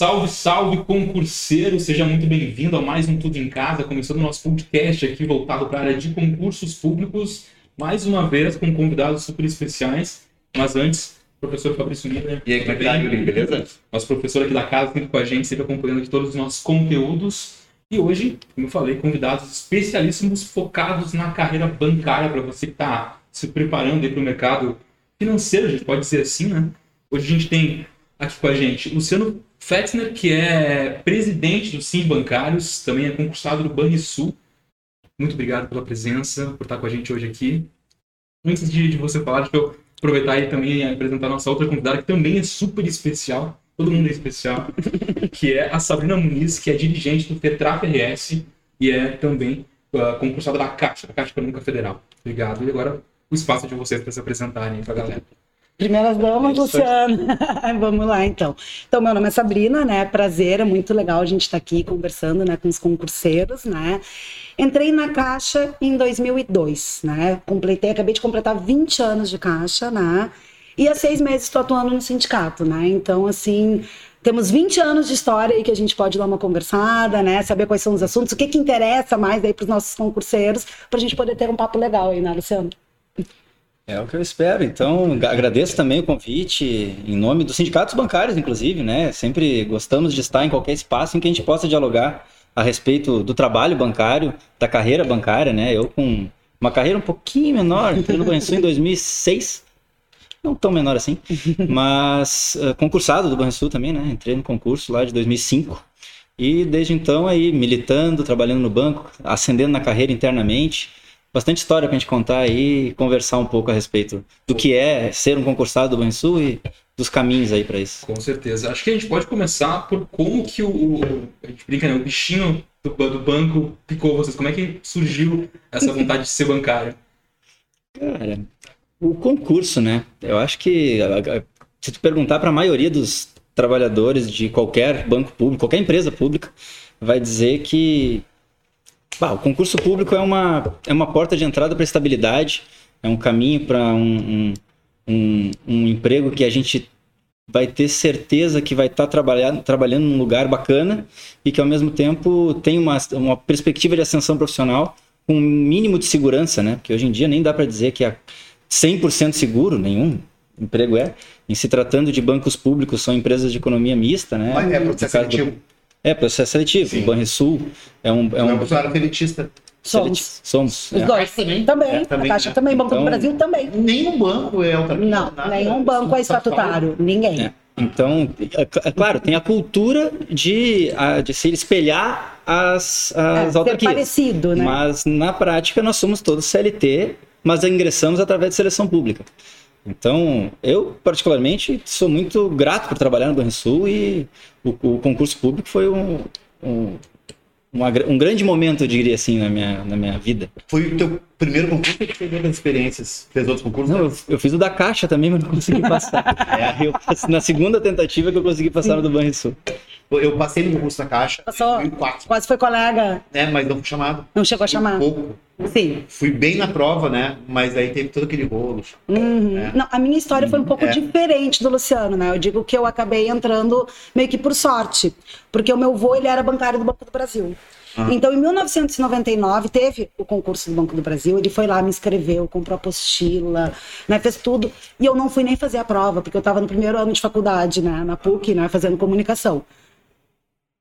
Salve, salve, concurseiro! Seja muito bem-vindo a mais um Tudo em Casa, começando o nosso podcast aqui voltado para a área de concursos públicos, mais uma vez com convidados super especiais. Mas antes, professor Fabrício Miller. E aí, como é que tá, Yuri? Beleza? Nosso professor aqui da casa, sempre com a gente, sempre acompanhando aqui todos os nossos conteúdos. E hoje, como eu falei, convidados especialíssimos focados na carreira bancária para você que está se preparando para o mercado financeiro, a gente pode dizer assim, né? Hoje a gente tem aqui com a gente Luciano Fetzner, que é presidente do Sim Bancários, também é concursado do Banrisul. Muito obrigado pela presença, por estar com a gente hoje aqui. Antes de, de você falar, deixa eu aproveitar e também apresentar a nossa outra convidada, que também é super especial, todo mundo é especial, que é a Sabrina Muniz, que é dirigente do Petrap RS e é também uh, concursada da Caixa, da Caixa Econômica Federal. Obrigado. E agora o espaço de vocês para se apresentarem para a galera. Primeiras damas, Luciano. Vamos lá, então. Então, meu nome é Sabrina, né? Prazer, é muito legal a gente estar tá aqui conversando, né, com os concurseiros, né? Entrei na Caixa em 2002, né? Completei, acabei de completar 20 anos de Caixa, né? E há seis meses estou atuando no sindicato, né? Então, assim, temos 20 anos de história aí que a gente pode dar uma conversada, né? Saber quais são os assuntos, o que, que interessa mais aí para os nossos concurseiros, para a gente poder ter um papo legal aí, né, Luciano? É o que eu espero. Então, agradeço também o convite, em nome dos sindicatos bancários, inclusive, né? Sempre gostamos de estar em qualquer espaço em que a gente possa dialogar a respeito do trabalho bancário, da carreira bancária, né? Eu com uma carreira um pouquinho menor, entrei no Banrisul em 2006, não tão menor assim, mas uh, concursado do Banrisul também, né? Entrei no concurso lá de 2005 e desde então aí militando, trabalhando no banco, ascendendo na carreira internamente, bastante história para a gente contar aí e conversar um pouco a respeito do que é ser um concursado do Banrisul e dos caminhos aí para isso. Com certeza. Acho que a gente pode começar por como que o, a gente brinca, né, o bichinho do, do banco picou vocês. Como é que surgiu essa vontade de ser bancário? Cara, o concurso, né? Eu acho que se tu perguntar para a maioria dos trabalhadores de qualquer banco público, qualquer empresa pública, vai dizer que Bah, o concurso público é uma, é uma porta de entrada para estabilidade, é um caminho para um, um, um, um, emprego que a gente vai ter certeza que vai estar tá trabalhando, trabalhando num lugar bacana e que ao mesmo tempo tem uma, uma perspectiva de ascensão profissional com um mínimo de segurança, né? Porque hoje em dia nem dá para dizer que é 100% seguro, nenhum emprego é. Em se tratando de bancos públicos, são empresas de economia mista, né? Mas é seletivo. Do... É, processo seletivo. Sim. O Banrisul é um. É um... funcionário elitista. Somos. Somos. Os é. dois. Também. Também. É, também. A Caixa né? também. Banco então, do Brasil também. Nenhum banco é outra Não, nada, nenhum banco é estatutário. Ninguém. É. Então, é, é, claro, tem a cultura de, de se espelhar as, as é, autarquias. parecido, né? Mas na prática nós somos todos CLT, mas ingressamos através de seleção pública. Então, eu particularmente sou muito grato por trabalhar no Banrisul e o, o concurso público foi um, um, uma, um grande momento, eu diria assim, na minha, na minha vida. Foi o teu primeiro concurso ou você outras experiências? Fez outros concursos? Não, eu, eu, fiz o da Caixa também, mas não consegui passar. é, eu, na segunda tentativa que eu consegui passar no do Banrisul. Eu passei no concurso da Caixa. Passou. 2004. Quase foi colega. É, mas não fui chamado. Não chegou a chamar. Um pouco. Sim. Fui bem na prova, né? Mas aí teve todo aquele rolo. Uhum. Né? Não, a minha história foi um pouco é. diferente do Luciano, né? Eu digo que eu acabei entrando meio que por sorte. Porque o meu avô, ele era bancário do Banco do Brasil. Uhum. Então, em 1999, teve o concurso do Banco do Brasil. Ele foi lá, me inscreveu, comprou apostila, né, fez tudo. E eu não fui nem fazer a prova, porque eu estava no primeiro ano de faculdade, né, na PUC, né, fazendo comunicação.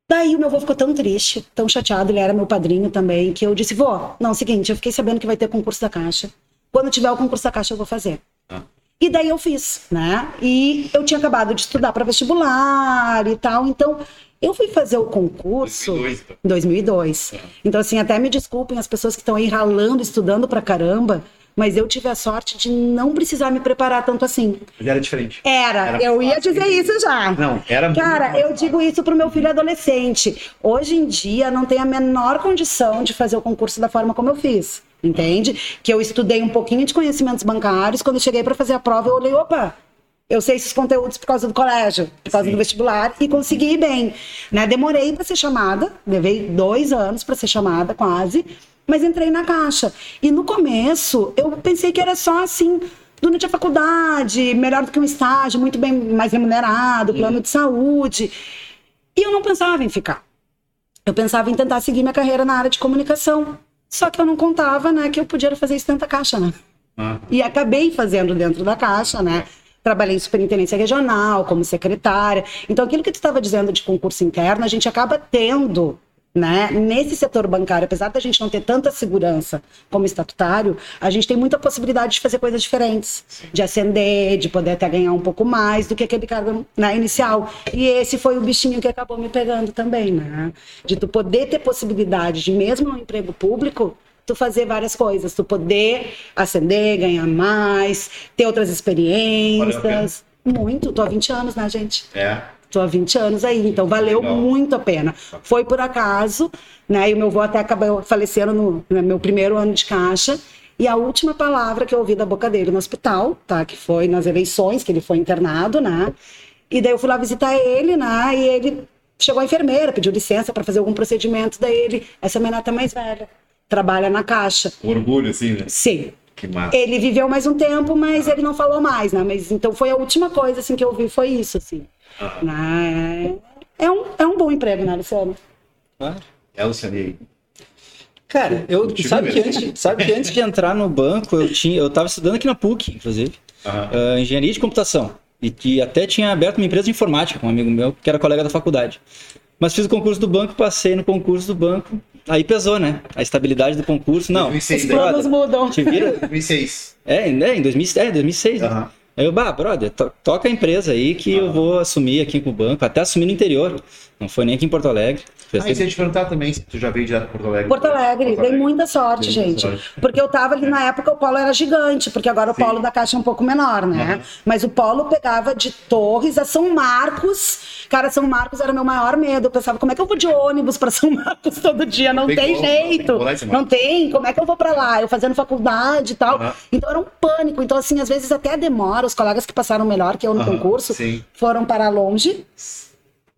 Daí o meu avô ficou tão triste, tão chateado, ele era meu padrinho também, que eu disse, vô, não, seguinte, eu fiquei sabendo que vai ter concurso da Caixa. Quando tiver o concurso da Caixa, eu vou fazer. Ah. E daí eu fiz, né? E eu tinha acabado de estudar para vestibular e tal, então eu fui fazer o concurso em 2002. 2002. É. Então, assim, até me desculpem as pessoas que estão aí ralando, estudando pra caramba, mas eu tive a sorte de não precisar me preparar tanto assim. Mas era diferente. Era, era eu ia dizer isso já. Não, era Cara, eu digo isso pro meu filho adolescente. Hoje em dia não tem a menor condição de fazer o concurso da forma como eu fiz. Entende? Que eu estudei um pouquinho de conhecimentos bancários, quando eu cheguei para fazer a prova, eu olhei, opa, eu sei esses conteúdos por causa do colégio, por causa Sim. do vestibular e consegui bem. Né? Demorei para ser chamada, levei dois anos para ser chamada, quase mas entrei na caixa. E no começo, eu pensei que era só assim, durante a faculdade, melhor do que um estágio, muito bem mais remunerado, plano de saúde. E eu não pensava em ficar. Eu pensava em tentar seguir minha carreira na área de comunicação. Só que eu não contava, né, que eu podia fazer isso dentro da caixa, né? Ah. E acabei fazendo dentro da caixa, né? Trabalhei em superintendência regional, como secretária. Então, aquilo que tu estava dizendo de concurso interno, a gente acaba tendo né? Nesse setor bancário, apesar da gente não ter tanta segurança como estatutário, a gente tem muita possibilidade de fazer coisas diferentes, de ascender, de poder até ganhar um pouco mais do que aquele cargo né, inicial. E esse foi o bichinho que acabou me pegando também, né? De tu poder ter possibilidade de, mesmo no emprego público, tu fazer várias coisas, tu poder ascender, ganhar mais, ter outras experiências. Muito, tô há 20 anos, né, gente? É. Estou há 20 anos aí, então valeu Legal. muito a pena. Foi por acaso, né? E o meu avô até acabou falecendo no, no meu primeiro ano de caixa. E a última palavra que eu ouvi da boca dele no hospital, tá? Que foi nas eleições, que ele foi internado, né? E daí eu fui lá visitar ele, né? E ele chegou a enfermeira, pediu licença para fazer algum procedimento. Daí ele, essa menina tá mais velha, trabalha na caixa. Orgulho, assim, né? Sim. Que massa. Ele viveu mais um tempo, mas ah. ele não falou mais, né? Mas então foi a última coisa assim que eu vi, foi isso, assim. Né? É, um, é um bom emprego, né, Luciano? É, Luciano, Cara, eu, sabe, que antes, sabe que antes de entrar no banco, eu tinha, eu estava estudando aqui na PUC, inclusive, uhum. uh, engenharia de computação. E que até tinha aberto uma empresa de informática com um amigo meu, que era colega da faculdade. Mas fiz o concurso do banco, passei no concurso do banco. Aí pesou, né? A estabilidade do concurso. Não. 2006, Os planos mudam. Te vira. 2006. É, é em 2000, é, 2006. Uhum. Aí eu, bah, brother, to toca a empresa aí que ah. eu vou assumir aqui com o banco, até assumir no interior. Não foi nem aqui em Porto Alegre. Ah, e se eu te perguntar também se tu já veio direto para Porto Alegre. Porto Alegre, dei muita sorte, dei gente. Muita sorte. Porque eu tava ali na época, o polo era gigante, porque agora Sim. o polo da Caixa é um pouco menor, né? Uhum. Mas o polo pegava de Torres a São Marcos. Cara, São Marcos era o meu maior medo. Eu pensava, como é que eu vou de ônibus para São Marcos todo dia? Não, não tem, tem jeito. Não tem, não tem, Como é que eu vou para lá? Eu fazendo faculdade e tal. Uhum. Então era um pânico. Então, assim, às vezes até demora. Os colegas que passaram melhor que eu no uhum. concurso Sim. foram para longe.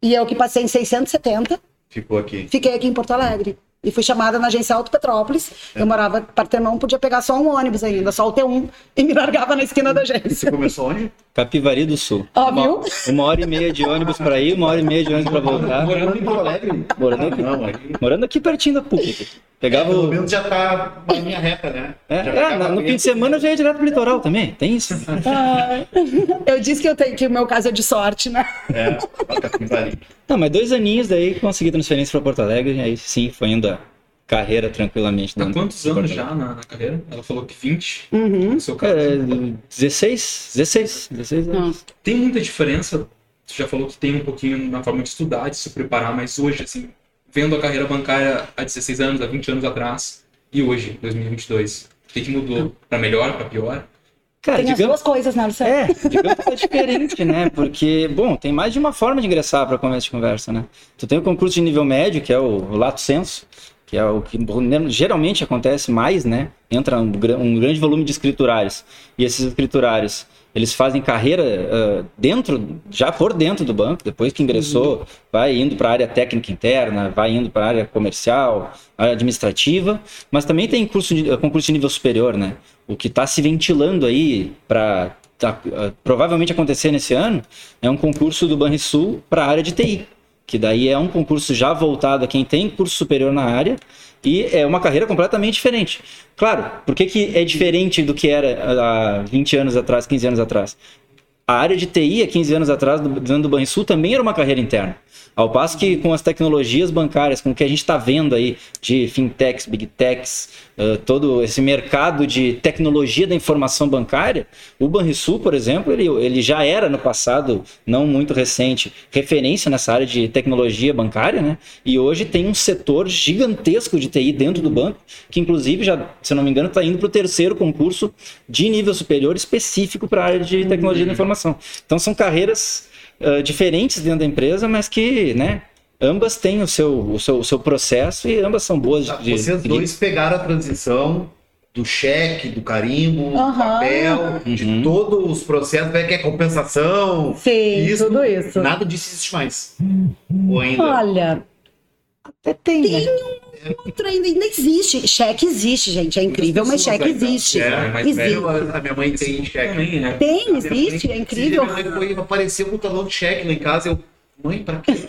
E eu que passei em 670 Ficou aqui. Fiquei aqui em Porto Alegre. E fui chamada na agência Auto Petrópolis. É. Eu morava em Partenon, podia pegar só um ônibus ainda, só o T1, e me largava na esquina da agência. Você começou onde? Capivari do Sul. Ó, oh, viu? Uma hora e meia de ônibus para ir, uma hora e meia de ônibus para voltar. Morando em Porto Alegre? Morando aqui, não, aqui. Morando aqui pertinho da PUC. Pegava é, pelo menos já tá uma linha reta, né? É, é no fim de semana eu já ia direto pro litoral também, tem isso. Ah, eu disse que eu tenho que o meu caso é de sorte, né? É, Não, mas dois aninhos daí consegui transferência para Porto Alegre, aí sim, foi indo carreira tranquilamente. Há quantos anos já na, na, carreira? Ela falou que 20? Uhum. No seu caso. É, 16, 16, 16 anos. Tem muita diferença, você já falou que tem um pouquinho na forma de estudar, de se preparar, mas hoje, assim, vendo a carreira bancária há 16 anos, há 20 anos atrás, e hoje, 2022? O que, que mudou? Para melhor, para pior? Cara, tem digamos, as duas coisas, né, Luciano? É, digamos que é diferente, né? Porque, bom, tem mais de uma forma de ingressar para começo de conversa, né? Tu tem o concurso de nível médio, que é o, o Lato Senso, que é o que geralmente acontece mais, né? Entra um, um grande volume de escriturários. E esses escriturários eles fazem carreira uh, dentro, já por dentro do banco, depois que ingressou, uhum. vai indo para a área técnica interna, vai indo para a área comercial, área administrativa, mas também tem curso de, concurso de nível superior, né? O que está se ventilando aí para tá, uh, provavelmente acontecer nesse ano é um concurso do Banrisul para a área de TI, que daí é um concurso já voltado a quem tem curso superior na área e é uma carreira completamente diferente. Claro, por que, que é diferente do que era há 20 anos atrás, 15 anos atrás? A área de TI, há 15 anos atrás, dentro do Banrisul, também era uma carreira interna. Ao passo que com as tecnologias bancárias, com o que a gente está vendo aí de fintechs, big techs, uh, todo esse mercado de tecnologia da informação bancária, o Banrisul, por exemplo, ele, ele já era no passado, não muito recente, referência nessa área de tecnologia bancária, né? E hoje tem um setor gigantesco de TI dentro do banco, que inclusive já, se não me engano, está indo para o terceiro concurso de nível superior específico para a área de tecnologia da informação. Então são carreiras uh, diferentes dentro da empresa, mas que, né, ambas têm o seu, o seu, o seu processo e ambas são boas de, de Vocês dois pegaram a transição do cheque, do carimbo, uhum. do papel, uhum. de todos os processos, que é compensação. Sim, isso, tudo isso. Nada disso existe mais. Ou ainda? Olha, tem. Tem né? um outro ainda, ainda existe. Cheque existe, gente. É incrível, mas cheque existe. É, mas existe. a minha mãe tem cheque. Né? Tem, existe, mãe, é incrível. Minha mãe foi, apareceu um talão de cheque lá em casa. Eu, mãe, pra quê?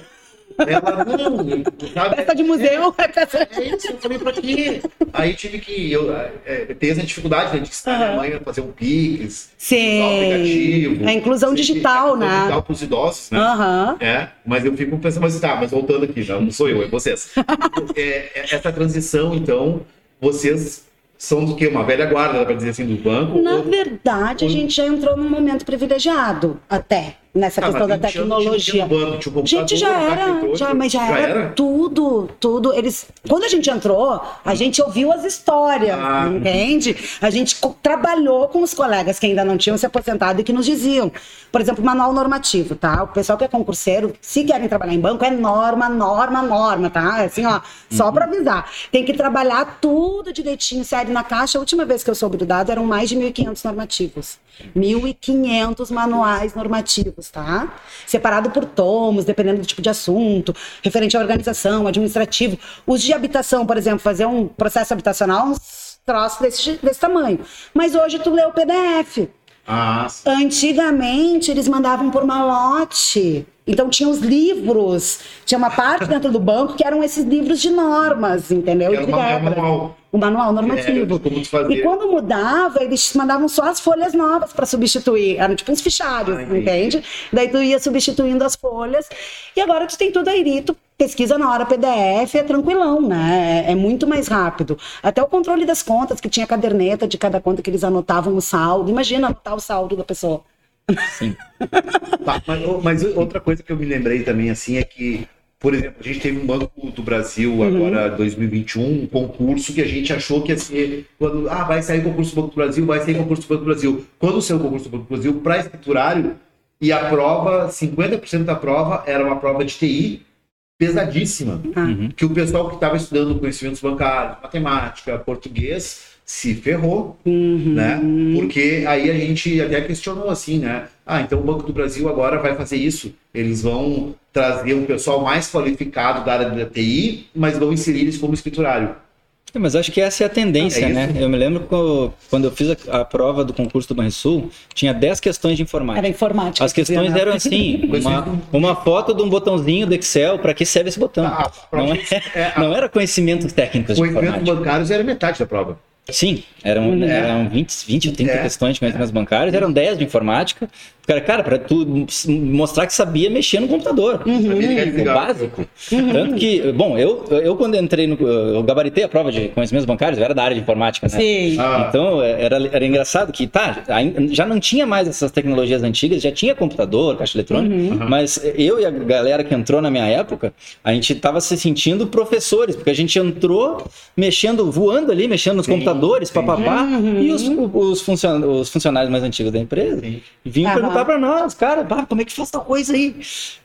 Ela, não, sabe? Peça de museu, é, é peça. É isso, eu falei pra quê? Aí tive que. Eu, é, ter essa dificuldade né, de ensinar uhum. minha mãe a fazer um Pix, Sim. aplicativo. A inclusão digital, né? Digital pros idosos, né? Uhum. É, mas eu fico pensando, mas tá, mas voltando aqui, não sou eu, é vocês. é, é essa transição, então, vocês são do que? Uma velha guarda, dá pra dizer assim, do banco? Na ou... verdade, ou... a gente já entrou num momento privilegiado, até nessa ah, questão da tecnologia. Banco, gente já era, já, mas já, já era, era, tudo, tudo. Eles, quando a gente entrou, a gente ouviu as histórias, ah. entende? A gente trabalhou com os colegas que ainda não tinham se aposentado e que nos diziam, por exemplo, manual normativo, tá? O pessoal que é concurseiro, se querem trabalhar em banco, é norma, norma, norma, tá? Assim, ó, só uhum. para avisar. Tem que trabalhar tudo direitinho, sério na caixa. A última vez que eu soube do dado eram mais de 1.500 normativos. 1.500 manuais normativos, tá? Separado por tomos, dependendo do tipo de assunto, referente à organização, administrativo. Os de habitação, por exemplo, fazer um processo habitacional, uns troços desse, desse tamanho. Mas hoje tu lê o PDF. Ah, Antigamente, eles mandavam por malote. Então tinha os livros, tinha uma parte dentro do banco que eram esses livros de normas, entendeu? Era uma, manual. O manual normativo. É, e quando mudava, eles mandavam só as folhas novas para substituir. Eram tipo uns fichários, ah, entende? Daí tu ia substituindo as folhas. E agora tu tem tudo aí, tu pesquisa na hora PDF, é tranquilão, né? É, é muito mais rápido. Até o controle das contas, que tinha caderneta de cada conta que eles anotavam o saldo. Imagina anotar o saldo da pessoa. Sim. tá, mas, mas, outra coisa que eu me lembrei também, assim, é que, por exemplo, a gente teve um Banco do Brasil uhum. agora, 2021, um concurso que a gente achou que ia ser, quando, ah, vai sair concurso do Banco do Brasil, vai sair concurso do Banco do Brasil. Quando saiu o concurso do Banco do Brasil, para escriturário, e a prova, 50% da prova era uma prova de TI, pesadíssima, uhum. que o pessoal que estava estudando conhecimentos bancários, matemática, português, se ferrou, uhum. né? Porque aí a gente até questionou assim, né? Ah, então o Banco do Brasil agora vai fazer isso. Eles vão trazer um pessoal mais qualificado da área da TI, mas vão inserir eles como escriturário. É, mas acho que essa é a tendência, é né? Eu me lembro quando eu fiz a, a, prova do concurso do Banrisul, tinha 10 questões de informática. Era informática. As questões eram assim, uma, uma foto de um botãozinho do Excel, para que serve esse botão. Ah, não, é, é, não era conhecimentos técnicos de informática. Conhecimentos bancários era metade da prova. Sim, eram, uhum. eram 20, 20 ou 30 é. questões de conhecimentos é. bancários, eram 10 de informática. Cara, cara, para tu mostrar que sabia mexer no computador. Uhum. O básico. Uhum. Tanto que, bom, eu, eu quando entrei no. Eu gabaritei a prova de conhecimentos bancários, eu era da área de informática, né? Sim. Ah. Então, era, era engraçado que, tá, já não tinha mais essas tecnologias antigas, já tinha computador, caixa eletrônica, uhum. mas eu e a galera que entrou na minha época, a gente tava se sentindo professores, porque a gente entrou mexendo, voando ali, mexendo nos sim, computadores, papapá, uhum. e os, os, funcion, os funcionários mais antigos da empresa vinham perguntar para nós, cara, como é que faz tal coisa aí?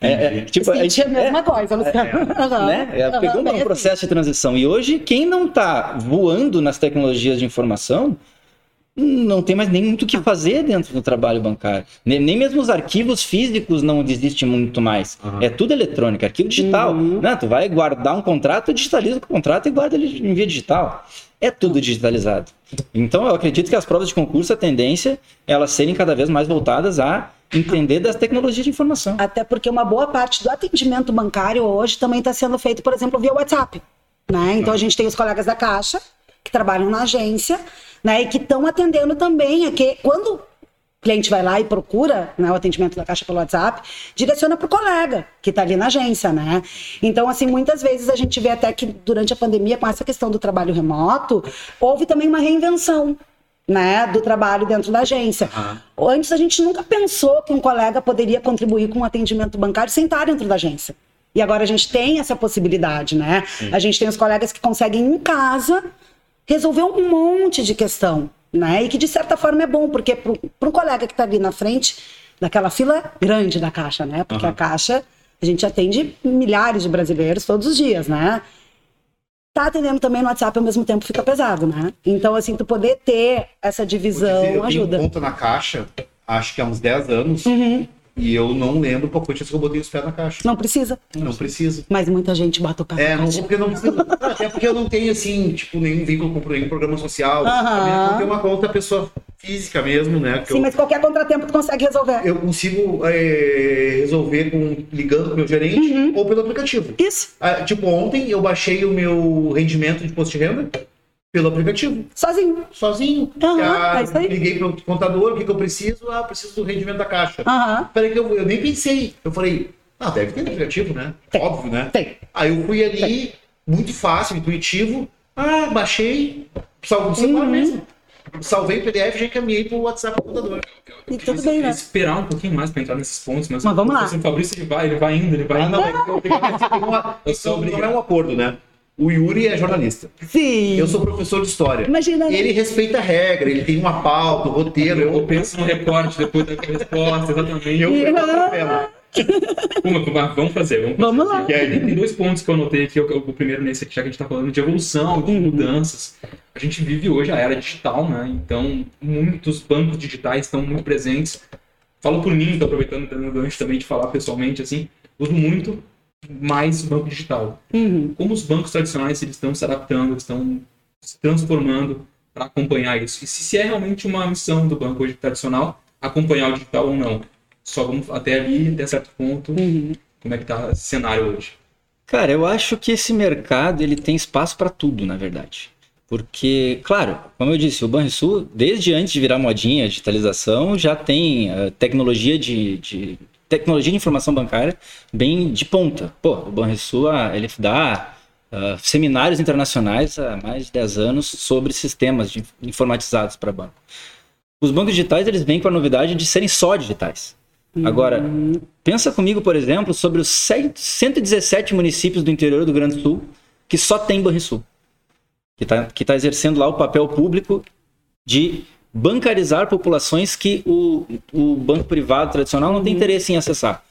É, é, tipo, a, gente, a mesma é, coisa, é, uhum. né? É, pegou um processo de transição. E hoje, quem não está voando nas tecnologias de informação, não tem mais nem muito o que fazer dentro do trabalho bancário. Nem, nem mesmo os arquivos físicos não existem muito mais. Uhum. É tudo eletrônico, arquivo digital. Uhum. Não, tu vai guardar um contrato, digitaliza o contrato e guarda ele em via digital. É tudo digitalizado. Então eu acredito que as provas de concurso, a tendência é elas serem cada vez mais voltadas a entender das tecnologias de informação. Até porque uma boa parte do atendimento bancário hoje também está sendo feito, por exemplo, via WhatsApp. Né? Então a gente tem os colegas da Caixa que trabalham na agência né, e que estão atendendo também a que quando o cliente vai lá e procura né, o atendimento da caixa pelo WhatsApp, direciona para o colega que está ali na agência, né? Então, assim, muitas vezes a gente vê até que durante a pandemia, com essa questão do trabalho remoto, houve também uma reinvenção né, do trabalho dentro da agência. Uhum. Antes a gente nunca pensou que um colega poderia contribuir com o um atendimento bancário sem estar dentro da agência. E agora a gente tem essa possibilidade, né? Sim. A gente tem os colegas que conseguem em casa resolver um monte de questão, né? E que de certa forma é bom, porque para um colega que está ali na frente daquela fila grande da caixa, né? Porque uhum. a caixa a gente atende milhares de brasileiros todos os dias, né? Tá atendendo também no WhatsApp ao mesmo tempo fica pesado, né? Então, assim, tu poder ter essa divisão dizer, eu ajuda. Eu conta na caixa, acho que há uns 10 anos, uhum. E eu não lembro qual quantia que eu botei os pés na caixa. Não precisa. Não precisa. Mas muita gente bota o pé é, na caixa. É, porque não precisa. Até porque eu não tenho, assim, tipo, nenhum vínculo com nenhum programa social. A minha conta é uma conta, pessoa física mesmo, né? Sim, eu- mas qualquer contratempo tu consegue resolver. eu consigo é, resolver com, ligando com o meu gerente Uhum. ou pelo aplicativo. Isso, Ah, tipo, ontem eu baixei o meu rendimento de imposto de renda pelo aplicativo, sozinho. sozinho. Aham, Ah, é isso aí. Liguei pro contador, o que, que eu preciso? Ah, eu preciso do rendimento da caixa. Aham. Peraí que eu, eu nem pensei. Eu falei, ah, deve ter no aplicativo, né? Tem. Óbvio, né? Tem. Aí eu fui ali, muito fácil, intuitivo. Ah, baixei, salvo no celular Uhum. mesmo. Salvei o PDF e já encaminhei pro WhatsApp do contador. E Eu tudo bem, né? esperar um pouquinho mais para entrar nesses pontos, mas, Mas vamos lá. O Fabrício ele vai, ele vai indo, ele vai Ah, indo. não, é que eu- tem uma- Eu sou não, não é obrigado. um acordo, né? O Yuri é jornalista. Sim. Eu sou professor de história. Imagina, né? Ele respeita a regra, ele tem uma pauta, um roteiro. Eu, Eu, penso no recorte depois da resposta, exatamente. eu, eu, Aham. Uma, uma- vamos fazer, vamos fazer. Vamos lá. E aí, tem dois pontos que eu anotei aqui. O, o primeiro nesse aqui, já que a gente está falando de evolução, de mudanças. A gente vive hoje a era digital, né? Então, muitos bancos digitais estão muito presentes. Falo por mim, tô aproveitando dando gancho também de falar pessoalmente, assim, uso muito mais o banco digital. Uhum. Como os bancos tradicionais eles estão se adaptando, estão se transformando para acompanhar isso. E se, se é realmente uma missão do banco hoje tradicional, acompanhar o digital ou não. Só vamos até ali, até certo ponto, Uhum. como é que tá esse cenário hoje. Cara, eu acho que esse mercado ele tem espaço para tudo, na verdade. Porque, claro, como eu disse, o Banrisul, desde antes de virar modinha, a digitalização, já tem eh, tecnologia de, de- tecnologia de informação bancária bem de ponta. Pô, o Banrisul, ele dá ah, seminários internacionais há mais de 10 anos sobre sistemas de- informatizados para banco. Os bancos digitais, eles vêm com a novidade de serem só digitais. Agora, pensa comigo, por exemplo, sobre os 100 117 municípios do interior do Grande Sul que só tem Banrisul. Que está que tá exercendo lá o papel público de bancarizar populações que o, o banco privado tradicional não tem interesse em acessar.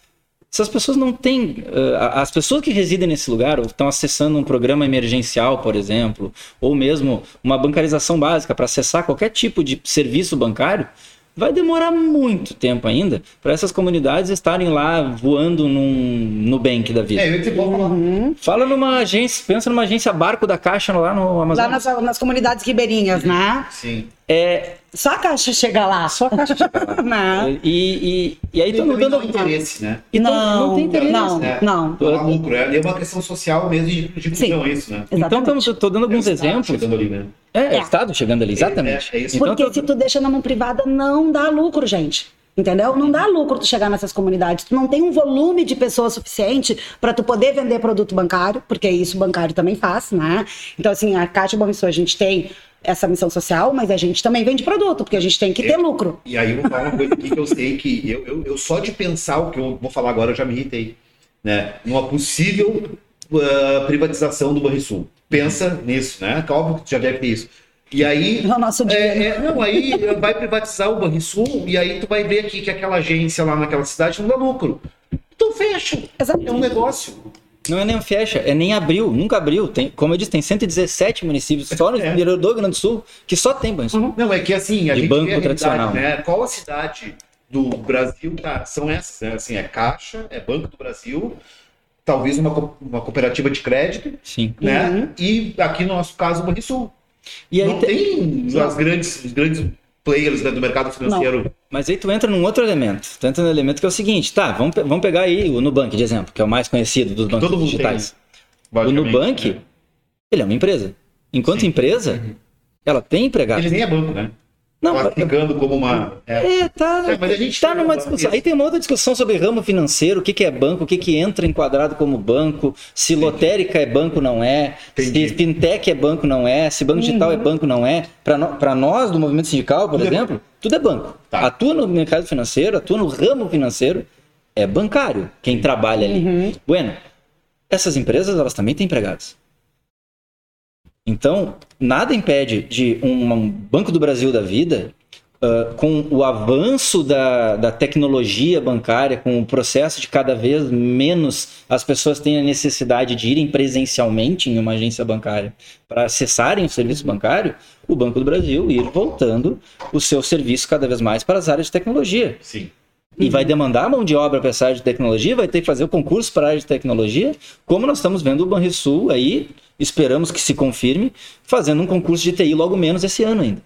Essas pessoas não têm. eh, as pessoas que residem nesse lugar ou estão acessando um programa emergencial, por exemplo, ou mesmo uma bancarização básica para acessar qualquer tipo de serviço bancário, vai demorar muito tempo ainda para essas comunidades estarem lá voando num Nubank da vida. É, eu te vou falar. Fala numa agência, pensa numa agência barco da Caixa lá no Lá Amazonas. nas, nas comunidades ribeirinhas, né? Sim. É, Só a caixa chega lá. só a Caixa chega lá. Né? E, e, e aí dando. não tem interesse, né? Então, não, não tem interesse, Não, né? não. Não há lucro, é é uma questão social mesmo de de inclusão, isso, né? Então Exatamente. estou dando alguns É o Estado exemplos. chegando ali, né? É, é É. o Estado chegando ali, exatamente. É, é isso. Então, Porque tô- se tu deixa na mão privada, não dá lucro, gente. Entendeu? Não dá lucro tu chegar nessas comunidades. Tu não tem um volume de pessoas suficiente para tu poder vender produto bancário, porque isso o bancário também faz, né? Então, assim, a Caixa Banrisul, a gente tem essa missão social, mas a gente também vende produto, porque a gente tem que ter lucro. E aí eu vou falar uma coisa aqui que eu sei que eu, eu, eu só de pensar o que eu vou falar agora eu já me irritei. Né? Numa possível ah, privatização do Banrisul. Pensa nisso, né? Óbvio que já deve ter isso. E aí. É o nosso dinheiro. É, é, não, aí vai privatizar o Banrisul e aí tu vai ver aqui que aquela agência lá naquela cidade não dá lucro. Então fecha. Exato. É um negócio. Não é nem fecha, é nem abriu, nunca abriu. Tem, como eu disse, tem 117 municípios só no É. interior do Rio Grande do Sul que só tem banco. Uhum. Não, é que assim, a De gente banco vê tradicional. né? Qual a cidade do Brasil tá, são essas, né? Assim, é Caixa, é Banco do Brasil, talvez uma, uma cooperativa de crédito, Sim. né? Uhum. E aqui no nosso caso, o Banrisul. E aí não te- tem as grandes, os grandes players né, do mercado financeiro. Mas aí tu entra num outro elemento. Tu entra num elemento que é o seguinte, tá, vamos, pe- vamos pegar aí o Nubank de exemplo, que é o mais conhecido dos bancos todo mundo digitais. O basicamente, Nubank, né? ele é uma empresa. Enquanto Sim. empresa, ela tem empregado. Ele nem é banco, né? Não, Classificando como uma. é. É, tá, É, mas a gente tá tem numa uma- discussão. Aí tem uma outra discussão sobre ramo financeiro, o que, que é banco, o que, que entra enquadrado como banco, se lotérica é banco não é, Entendi. se fintech é banco não é, se banco digital é banco não é. Para no, pra nós do movimento sindical, por Tudo é exemplo, tudo é banco. Tá. Atua no mercado financeiro, atua no ramo financeiro, é bancário quem trabalha ali. Bueno, essas empresas elas também têm empregados. Então, nada impede de um, Banco do Brasil da vida, ah, com o avanço da, da tecnologia bancária, com o processo de cada vez menos as pessoas têm a necessidade de irem presencialmente em uma agência bancária para acessarem o serviço bancário, o Banco do Brasil ir voltando o seu serviço cada vez mais para as áreas de tecnologia. Sim. E vai demandar mão de obra para essa área de tecnologia, vai ter que fazer o concurso para a área de tecnologia, como nós estamos vendo o Banrisul aí, esperamos que se confirme, fazendo um concurso de TI logo menos esse ano ainda.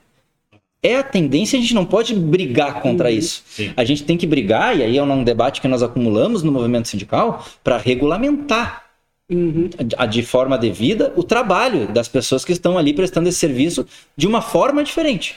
é a tendência, a gente não pode brigar contra Uhum. isso. Sim. A gente tem que brigar, e aí é um debate que nós acumulamos no movimento sindical, para regulamentar Uhum. de forma devida o trabalho das pessoas que estão ali prestando esse serviço de uma forma diferente.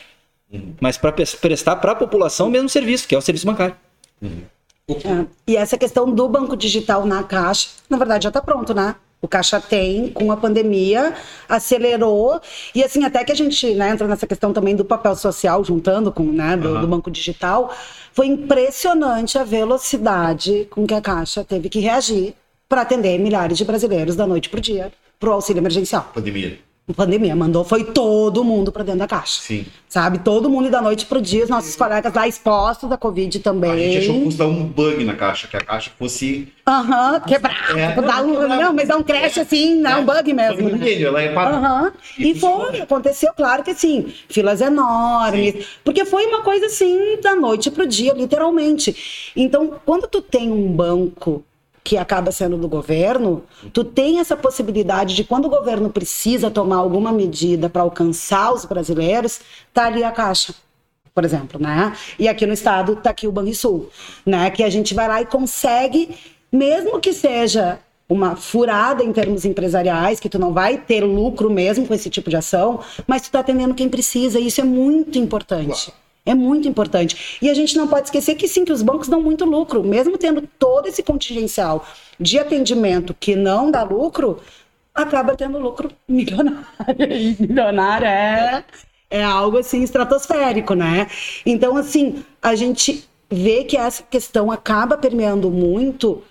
Mas para prestar para a população o mesmo serviço, que é o serviço bancário. É. E essa questão do banco digital na Caixa, na verdade já está pronto, né? O Caixa tem, com a pandemia, acelerou. E assim, até que a gente né, entra nessa questão também do papel social, juntando com né, do, Aham. do banco digital, foi impressionante a velocidade com que a Caixa teve que reagir para atender milhares de brasileiros da noite para o dia, para o auxílio emergencial. Pandemia. A pandemia mandou, foi todo mundo para dentro da Caixa. Sim. Sabe? Todo mundo e da noite pro dia, os nossos colegas lá expostos da Covid também. A gente achou que fosse dar um bug na caixa, que a caixa fosse. Aham, quebrar. É. Tipo, dá um- não, mas dá um crash assim, não, um bug mesmo. Bug né? vermelho, ela é para. Aham. E Isso foi, sim. aconteceu, claro que assim, filas enormes, porque foi uma coisa assim, da noite pro dia, literalmente. Então, quando tu tem um banco que acaba sendo do governo, tu tem essa possibilidade de quando o governo precisa tomar alguma medida para alcançar os brasileiros, tá ali a caixa. Por exemplo, né? E aqui no estado tá aqui o Banrisul, né? Que a gente vai lá e consegue, mesmo que seja uma furada em termos empresariais, que tu não vai ter lucro mesmo com esse tipo de ação, mas tu tá atendendo quem precisa, e isso é muito importante. É muito importante. E a gente não pode esquecer que sim, que os bancos dão muito lucro, mesmo tendo todo esse contingencial de atendimento que não dá lucro, acaba tendo lucro milionário. Milionário é, é algo assim estratosférico, né? Então, assim, a gente vê que essa questão acaba permeando muito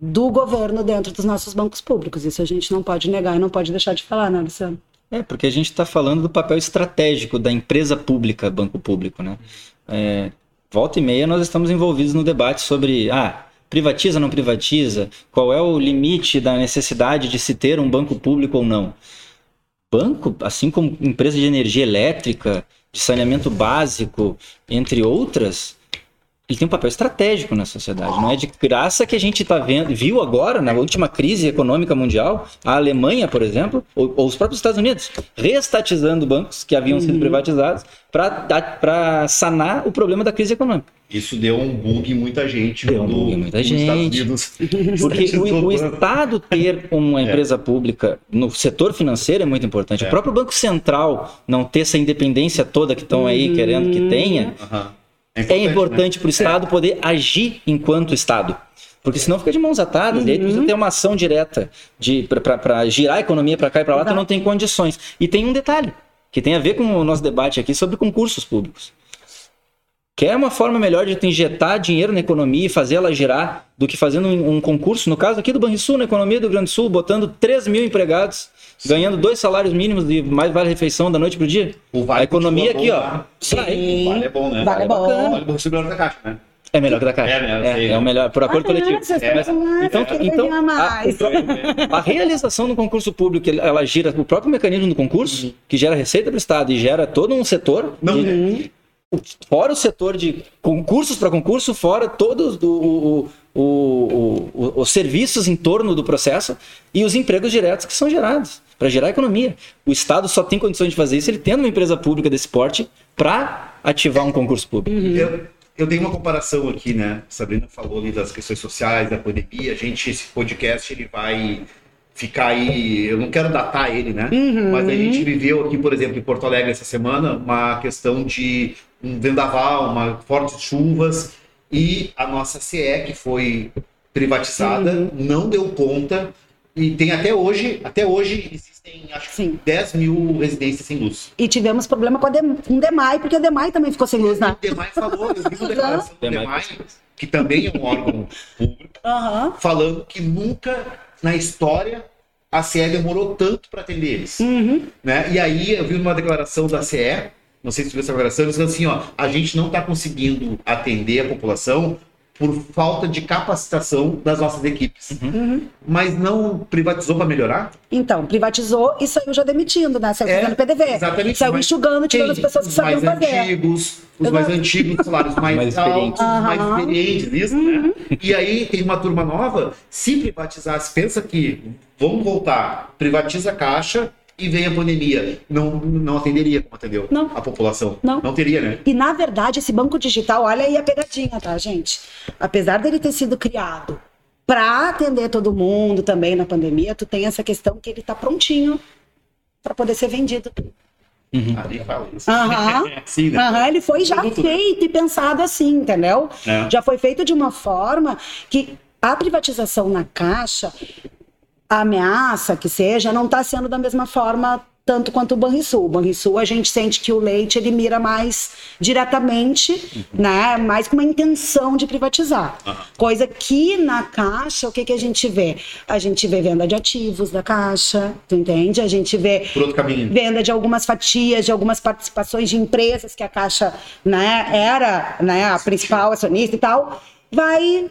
do governo dentro dos nossos bancos públicos. Isso a gente não pode negar e não pode deixar de falar, né, Luciano? É, porque a gente está falando do papel estratégico da empresa pública, banco público, né? É, volta e meia nós estamos envolvidos no debate sobre, ah, privatiza, não privatiza, qual é o limite da necessidade de se ter um banco público ou não. Banco, assim como empresa de energia elétrica, de saneamento básico, entre outras, ele tem um papel estratégico na sociedade. Não é de graça que a gente tá vendo, viu agora, na última crise econômica mundial, a Alemanha, por exemplo, ou, ou os próprios Estados Unidos, reestatizando bancos que haviam sido privatizados para sanar o problema da crise econômica. Isso deu um bug em muita gente. Deu um bug em muita gente. Porque o, o. Estado ter uma empresa pública no setor financeiro é muito importante. É. O próprio Banco Central não ter essa independência toda que estão aí querendo que tenha, Aham. É importante para o Estado poder agir enquanto Estado. Porque senão fica de mãos atadas, e aí precisa ter uma ação direta para girar a economia para cá e para lá, tu não tem condições. E tem um detalhe, que tem a ver com o nosso debate aqui sobre concursos públicos. Quer uma forma melhor de tu injetar dinheiro na economia e fazer ela girar do que fazendo um, um concurso, no caso aqui do Banrisul, na economia do Rio Grande do Sul, botando 3 mil empregados, ganhando dois salários mínimos de mais vale refeição da noite pro dia. O vale a economia aqui, bom ó. sai. O vale é bom, né? Vale é bom. Vale bom melhor da caixa, né? É melhor que da Caixa. É, né? Eu É, sei. é o melhor, por acordo Ah, coletivo. É. essa, Então, quer então a, a realização do concurso público, ela gira o próprio mecanismo do concurso, que gera receita para o Estado e gera todo um setor, Não, de- fora o setor de concursos para concurso, fora todos o, o- o- o- os serviços em torno do processo e os empregos diretos que são gerados para gerar economia. O Estado só tem condições de fazer isso ele tendo uma empresa pública desse porte para ativar um concurso público. Eu, eu tenho uma comparação aqui, né? Sabrina falou ali das questões sociais, da pandemia. A gente, esse podcast, ele vai ficar aí. Eu não quero datar ele, né? Mas a gente viveu aqui, por exemplo, em Porto Alegre essa semana, uma questão de um vendaval, uma fortes chuvas e a nossa CE que foi privatizada não deu conta e tem até hoje, até hoje existem acho que Sim. 10 mil residências sem luz. E tivemos problema com, a Dem- com o DEMAI, porque a DEMAI também ficou sem luz, né? O DEMAI falou, eu vi uma declaração do DEMAI. Que também é um órgão público, Aham. falando que nunca na história a CE demorou tanto para atender eles. Uhum. Né? E aí eu vi uma declaração da CE, não sei se você viu essa declaração, dizendo assim, ó, a gente não está conseguindo atender a população por falta de capacitação das nossas equipes. Uhum. Mas não privatizou para melhorar? Então, privatizou e saiu já demitindo, né? Saiu É, fazendo PDV. exatamente, Saiu mas enxugando, tirando as pessoas que Os sabiam mais fazer. antigos, os mais antigos, os salários mais, Mais altos, experientes. os mais experientes, isso, né? E aí tem uma turma nova, se privatizasse, pensa que vamos voltar, privatiza a caixa e vem a pandemia. Não, não atenderia como atendeu Não. a população. Não. Não teria, né? E na verdade, esse banco digital, olha aí a pegadinha, tá, gente? Apesar dele ter sido criado para atender todo mundo também na pandemia, tu tem essa questão que ele tá prontinho para poder ser vendido. Ali fala isso. Aham. Sim, né? Aham, ele foi já Produto, né? feito e pensado assim, entendeu? É. Já foi feito de uma forma que a privatização na Caixa, a ameaça que seja, não está sendo da mesma forma tanto quanto o Banrisul. O Banrisul, a gente sente que o leite ele mira mais diretamente, né? Mais com uma intenção de privatizar. Coisa que na Caixa, o que, que a gente vê? A gente vê venda de ativos da Caixa, tu entende? A gente vê venda de algumas fatias, de algumas participações de empresas que a Caixa né, era né, a principal acionista e tal, vai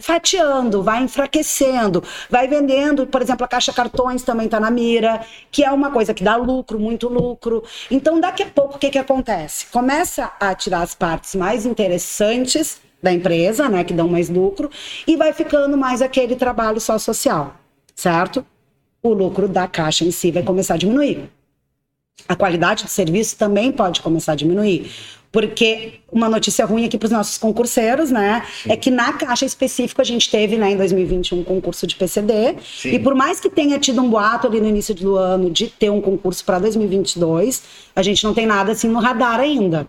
fatiando, vai enfraquecendo, vai vendendo, por exemplo, a Caixa Cartões também está na mira, que é uma coisa que dá lucro, muito lucro. Então, daqui a pouco, o que, que acontece? Começa a tirar as partes mais interessantes da empresa, né, que dão mais lucro, e vai ficando mais aquele trabalho só social, certo? O lucro da Caixa em si vai começar a diminuir a qualidade do serviço também pode começar a diminuir. Porque uma notícia ruim aqui para os nossos concurseiros, né? É que na Caixa específico a gente teve, né, em 2021, um concurso de PCD. Sim. E por mais que tenha tido um boato ali no início do ano de ter um concurso para 2022, a gente não tem nada assim no radar ainda.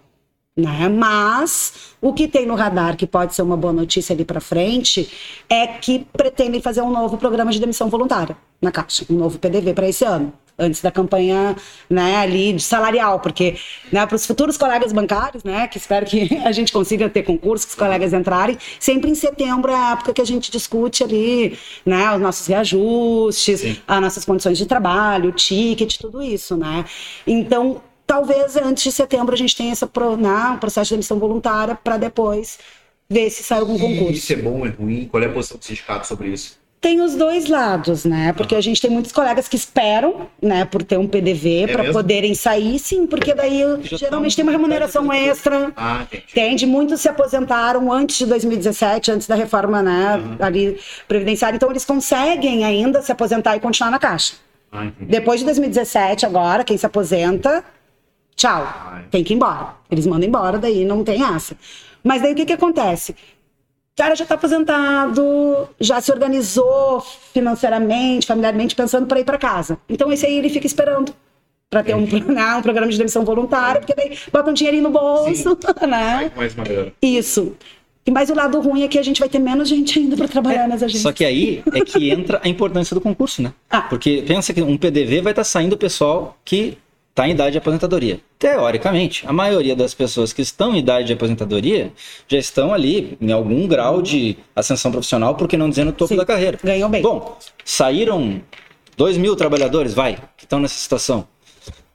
Né? Mas o que tem no radar, que pode ser uma boa notícia ali para frente, é que pretendem fazer um novo programa de demissão voluntária na Caixa, um novo PDV para esse ano, antes da campanha né, ali de salarial, porque né, para os futuros colegas bancários, né, que espero que a gente consiga ter concurso, que os colegas entrarem, sempre em setembro é a época que a gente discute ali né, os nossos reajustes, Sim. as nossas condições de trabalho, o ticket, tudo isso, né? Então, talvez antes de setembro a gente tenha esse né, um processo de demissão voluntária para depois ver se sai algum E concurso. Isso é bom, é ruim? Qual é a posição do sindicato sobre isso? Tem os dois lados, né? Porque a gente tem muitos colegas que esperam, né, por ter um PDV para mesmo? poderem sair, sim, porque daí Já geralmente tem uma remuneração extra. Ah. Entende? Muitos se aposentaram antes de 2017, antes da reforma, né, ali previdenciária, então eles conseguem ainda se aposentar e continuar na caixa. Ah. Depois de 2017, agora, quem se aposenta, tchau. É. Tem que ir embora. Eles mandam embora, daí não tem essa. Mas daí o que, que acontece? O cara já está aposentado, já se organizou financeiramente, familiarmente, pensando para ir para casa. Então esse aí ele fica esperando para ter um, né, um programa de demissão voluntária, porque daí bota um dinheirinho no bolso, né? Mais maneiro. Isso. E mais o lado ruim é que a gente vai ter menos gente ainda para trabalhar nas agências. Só que aí é que entra a importância do concurso, né? Ah. Porque pensa que um PDV vai estar saindo o pessoal que está em idade de aposentadoria. Teoricamente, a maioria das pessoas que estão em idade de aposentadoria já estão ali em algum grau de ascensão profissional, por que não dizer no topo Sim. da carreira. Ganhou bem. Bom, saíram 2 mil trabalhadores, vai, que estão nessa situação.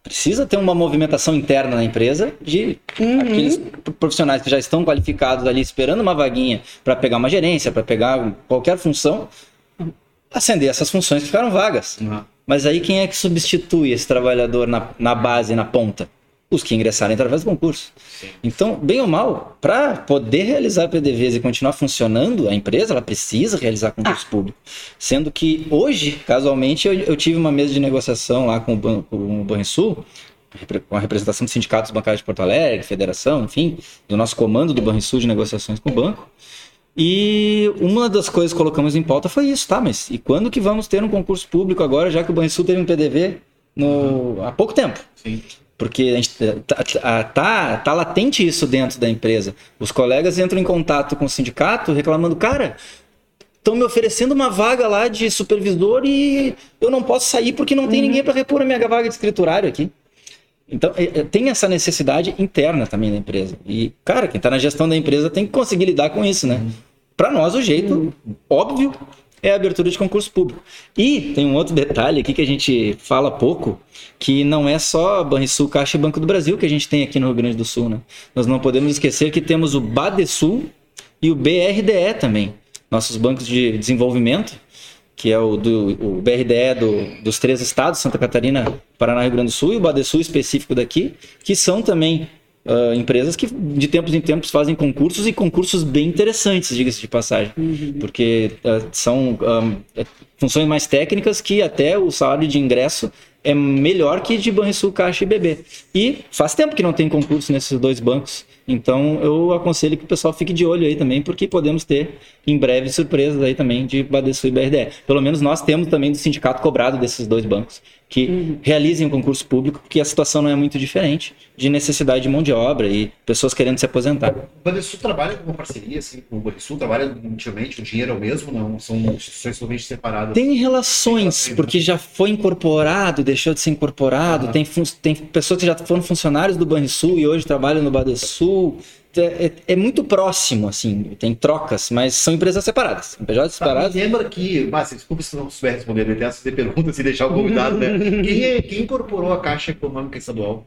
Precisa ter uma movimentação interna na empresa de Uhum. aqueles profissionais que já estão qualificados ali, esperando uma vaguinha para pegar uma gerência, para pegar qualquer função, acender essas funções que ficaram vagas. Ah. Mas aí quem é que substitui esse trabalhador na, na base, na ponta? Os que ingressarem através do concurso. Então, bem ou mal, para poder realizar PDVs e continuar funcionando, a empresa ela precisa realizar concurso público. Sendo que hoje, casualmente, eu, eu tive uma mesa de negociação lá com o, Ban- com o Banrisul, com a representação dos sindicatos bancários de Porto Alegre, federação, enfim, do nosso comando do Banrisul de negociações com o banco. E uma das coisas que colocamos em pauta foi isso, tá? Mas e quando que vamos ter um concurso público agora, já que o Banrisul teve um PDV no, há pouco tempo? Sim. Porque a gente tá, tá, tá, tá latente isso dentro da empresa. Os colegas entram em contato com o sindicato reclamando, cara, estão me oferecendo uma vaga lá de supervisor e eu não posso sair porque não tem ninguém para repor a minha vaga de escriturário aqui. Então, é- é- tem essa necessidade interna também da empresa. E, cara, quem está na gestão da empresa tem que conseguir lidar com isso, né? Para nós, o jeito óbvio é a abertura de concurso público. E tem um outro detalhe aqui que a gente fala pouco, que não é só Banrisul, Caixa e Banco do Brasil que a gente tem aqui no Rio Grande do Sul, né? Nós não podemos esquecer que temos o Badesul e o BRDE também, nossos bancos de desenvolvimento, que é o, do, o BRDE do- dos três estados, Santa Catarina, Paraná e Rio Grande do Sul, e o Badesul específico daqui, que são também ah, empresas que de tempos em tempos fazem concursos e concursos bem interessantes, diga-se de passagem, porque ah, são ah, é, funções mais técnicas que até o salário de ingresso é melhor que de Banrisul, Caixa e BB. E faz tempo que não tem concurso nesses dois bancos. Então eu aconselho que o pessoal fique de olho aí também, porque podemos ter em breve surpresas aí também de Badesul e BRDE. Pelo menos nós temos também do sindicato cobrado desses dois bancos que uhum. realizem o um concurso público, porque a situação não é muito diferente de necessidade de mão de obra e pessoas querendo se aposentar. O Badesul trabalha com uma parceria, assim, o Badesul trabalha intimamente, o dinheiro é o mesmo, não? São instituições totalmente separadas. Tem relações, porque já foi incorporado, deixou de ser incorporado, uhum. tem, tem pessoas que já foram funcionários do Banrisul e hoje trabalham no Badesul, é, é, é, muito próximo, assim, tem trocas, mas são empresas separadas. Empresas separadas. Tá, lembra que, Márcio, desculpa se não souber responder, eu tenho fazer perguntas e deixar o convidado, né? Quem, é, quem incorporou a Caixa Econômica Estadual?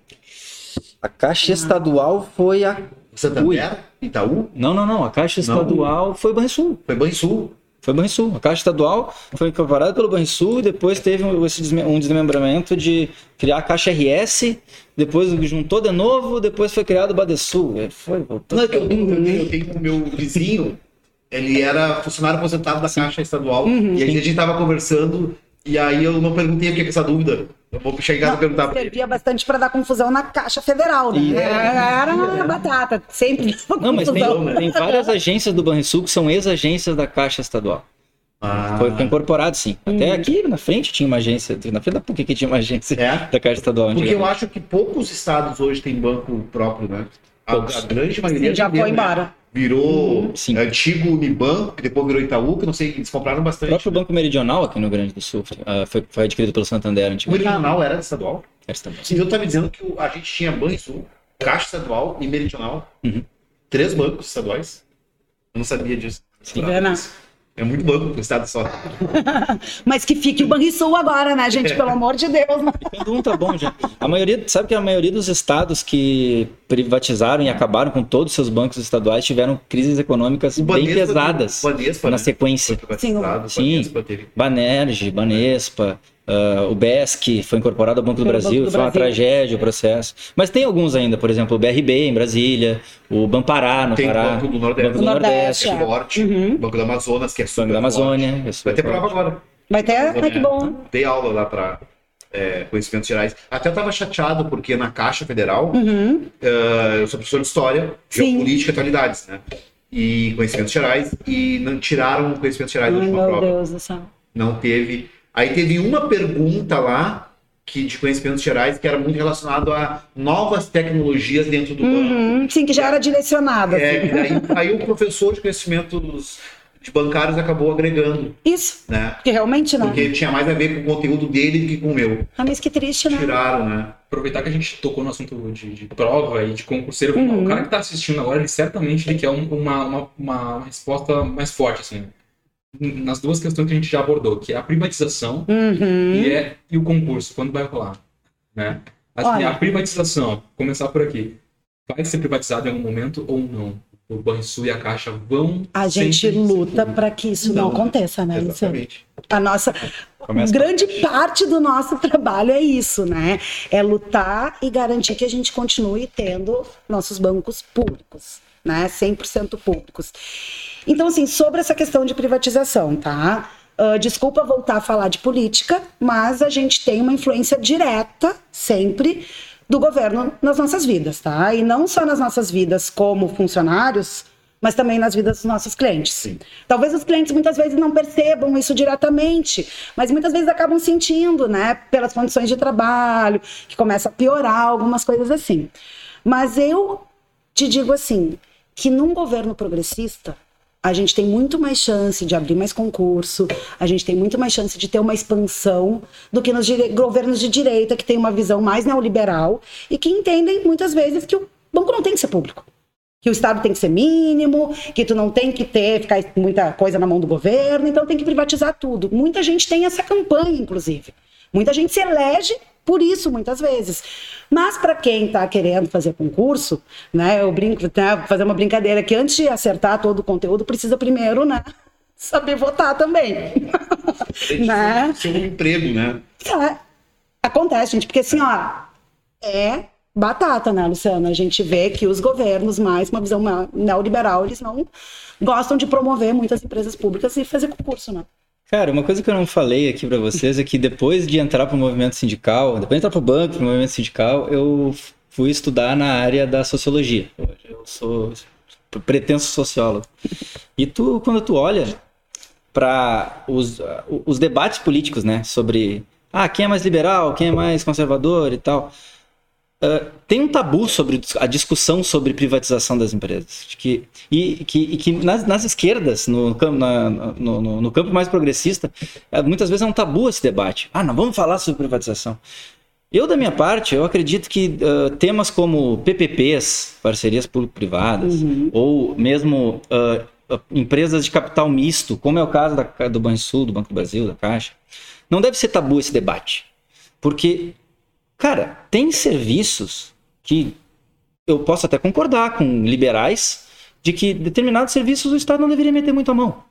A Caixa Estadual foi a. Santander? Itaú? Não, não, não. A Caixa Estadual não. foi Banrisul. Foi Banrisul. Foi Banrisul. A Caixa Estadual foi incorporada pelo Banrisul e depois teve um desmembramento de criar a Caixa RS, depois juntou de novo, depois foi criado o Badesul. É, foi, Não, é eu, eu, eu tenho o meu vizinho, ele era funcionário aposentado da Caixa Estadual, uhum, e a gente estava conversando, e aí eu não perguntei o que é essa dúvida. Eu vou chegar e perguntar pra Servia bastante para dar confusão na Caixa Federal, né? Era uma batata, sempre. Não, mas tem, tem, várias agências do Banrisul que são ex-agências da Caixa Estadual. Ah. Foi, foi, incorporado, sim. Até hum. aqui na frente tinha uma agência, na frente da PUC que tinha uma agência é? da Caixa Estadual. Porque eu acho que poucos estados hoje têm banco próprio, né? A, a grande maioria sim, já foi embora. Né? Virou hum, sim. antigo Unibanco, que depois virou Itaú, que não sei, eles compraram bastante. O próprio Banco Meridional aqui no Rio Grande do Sul uh, foi, foi adquirido pelo Santander O Meridional era estadual? Era estadual. Então tá me dizendo que a gente tinha Banco Caixa Estadual e Meridional. Uhum. Três bancos estaduais. Eu não sabia disso. Sim, é, não. É muito banco o estado só. Mas que fique o Banrisul agora, né, gente? Pelo amor de Deus. Né? Um tá bom, já. A maioria, sabe que a maioria dos estados que privatizaram e acabaram com todos os seus bancos estaduais tiveram crises econômicas bem pesadas Banespa, na né? sequência. Sim, Sim. Banerj, Banespa, Uh, o BESC foi incorporado ao Banco do Brasil, Banco do foi uma tragédia o processo. Mas tem alguns ainda, por exemplo, o BRB em Brasília, o Banpará no tem Pará. o Banco do Nordeste, Banco do Nordeste, é forte, uhum. Banco do Amazonas, que é super Banco da Amazônia. É Vai ter prova agora. Vai ter? Ai, que bom. Dei aula lá para é, conhecimentos gerais. Até eu estava chateado porque na Caixa Federal, uhum. uh, eu sou professor de História, Sim. Geopolítica e Atualidades, né? E conhecimentos gerais, e não tiraram conhecimentos gerais da última meu prova. Meu Deus do céu. Não teve Aí teve uma pergunta lá que de conhecimentos gerais que era muito relacionado a novas tecnologias dentro do uhum, banco. Sim, que já era direcionada. É, assim. aí, aí, o professor de conhecimentos de bancários acabou agregando. Isso. Né? Porque realmente não. Porque tinha mais a ver com o conteúdo dele do que com o meu. Ah, mas que triste, né? Tiraram, né? Aproveitar que a gente tocou no assunto de, de prova e de concurseiro, uhum. o cara que está assistindo agora, ele certamente ele quer uma, uma, uma resposta mais forte, assim nas duas questões que a gente já abordou, que é a privatização uhum. e, é, e o concurso, quando vai rolar. Né? Assim, a privatização, começar por aqui, vai ser privatizado em algum momento ou não? O Banrisul e a Caixa vão. A gente luta para que isso não, não aconteça, né, Luciano? A nossa. Começa grande parte do nosso trabalho é isso, né? É lutar e garantir que a gente continue tendo nossos bancos públicos, né? 100% públicos. Então, assim, sobre essa questão de privatização, tá? Uh, desculpa voltar a falar de política, mas a gente tem uma influência direta, sempre, do governo nas nossas vidas, tá? E não só nas nossas vidas como funcionários, mas também nas vidas dos nossos clientes. Sim. Talvez os clientes muitas vezes não percebam isso diretamente, mas muitas vezes acabam sentindo, né, pelas condições de trabalho, que começa a piorar, algumas coisas assim. Mas eu te digo assim, que num governo progressista, a gente tem muito mais chance de abrir mais concurso, a gente tem muito mais chance de ter uma expansão do que nos governos de direita que tem uma visão mais neoliberal e que entendem muitas vezes que o banco não tem que ser público. Que o Estado tem que ser mínimo, que tu não tem que ter, ficar muita coisa na mão do governo, então tem que privatizar tudo. Muita gente tem essa campanha, inclusive. Muita gente se elege por isso, muitas vezes. Mas para quem está querendo fazer concurso, né, eu brinco, né, fazer uma brincadeira que antes de acertar todo o conteúdo, precisa primeiro, né, saber votar também. né? Ser um emprego, né? É, acontece, gente, porque assim, ó, é batata, né, Luciana? A gente vê que os governos, mais uma visão neoliberal, eles não gostam de promover muitas empresas públicas e fazer concurso, né? Cara, uma coisa que eu não falei aqui para vocês é que depois de entrar para o movimento sindical, depois de entrar para o banco, para o movimento sindical, eu fui estudar na área da sociologia. Eu sou pretenso sociólogo. E tu, quando tu olha para os, os debates políticos, né, sobre ah, quem é mais liberal, quem é mais conservador e tal, Uh, tem um tabu sobre a discussão sobre privatização das empresas. Que, e, que, e que nas, nas, esquerdas, no, na, no, no, no, campo mais progressista, uh, muitas vezes é um tabu esse debate. Ah, não vamos falar sobre privatização. Eu, da minha parte, eu acredito que uh, temas como PPPs, parcerias público-privadas, uhum. ou mesmo empresas de capital misto, como é o caso da, do Banrisul, do Banco do Brasil, da Caixa, não deve ser tabu esse debate. Porque Cara, tem serviços que eu posso até concordar com liberais de que determinados serviços o Estado não deveria meter muito a mão.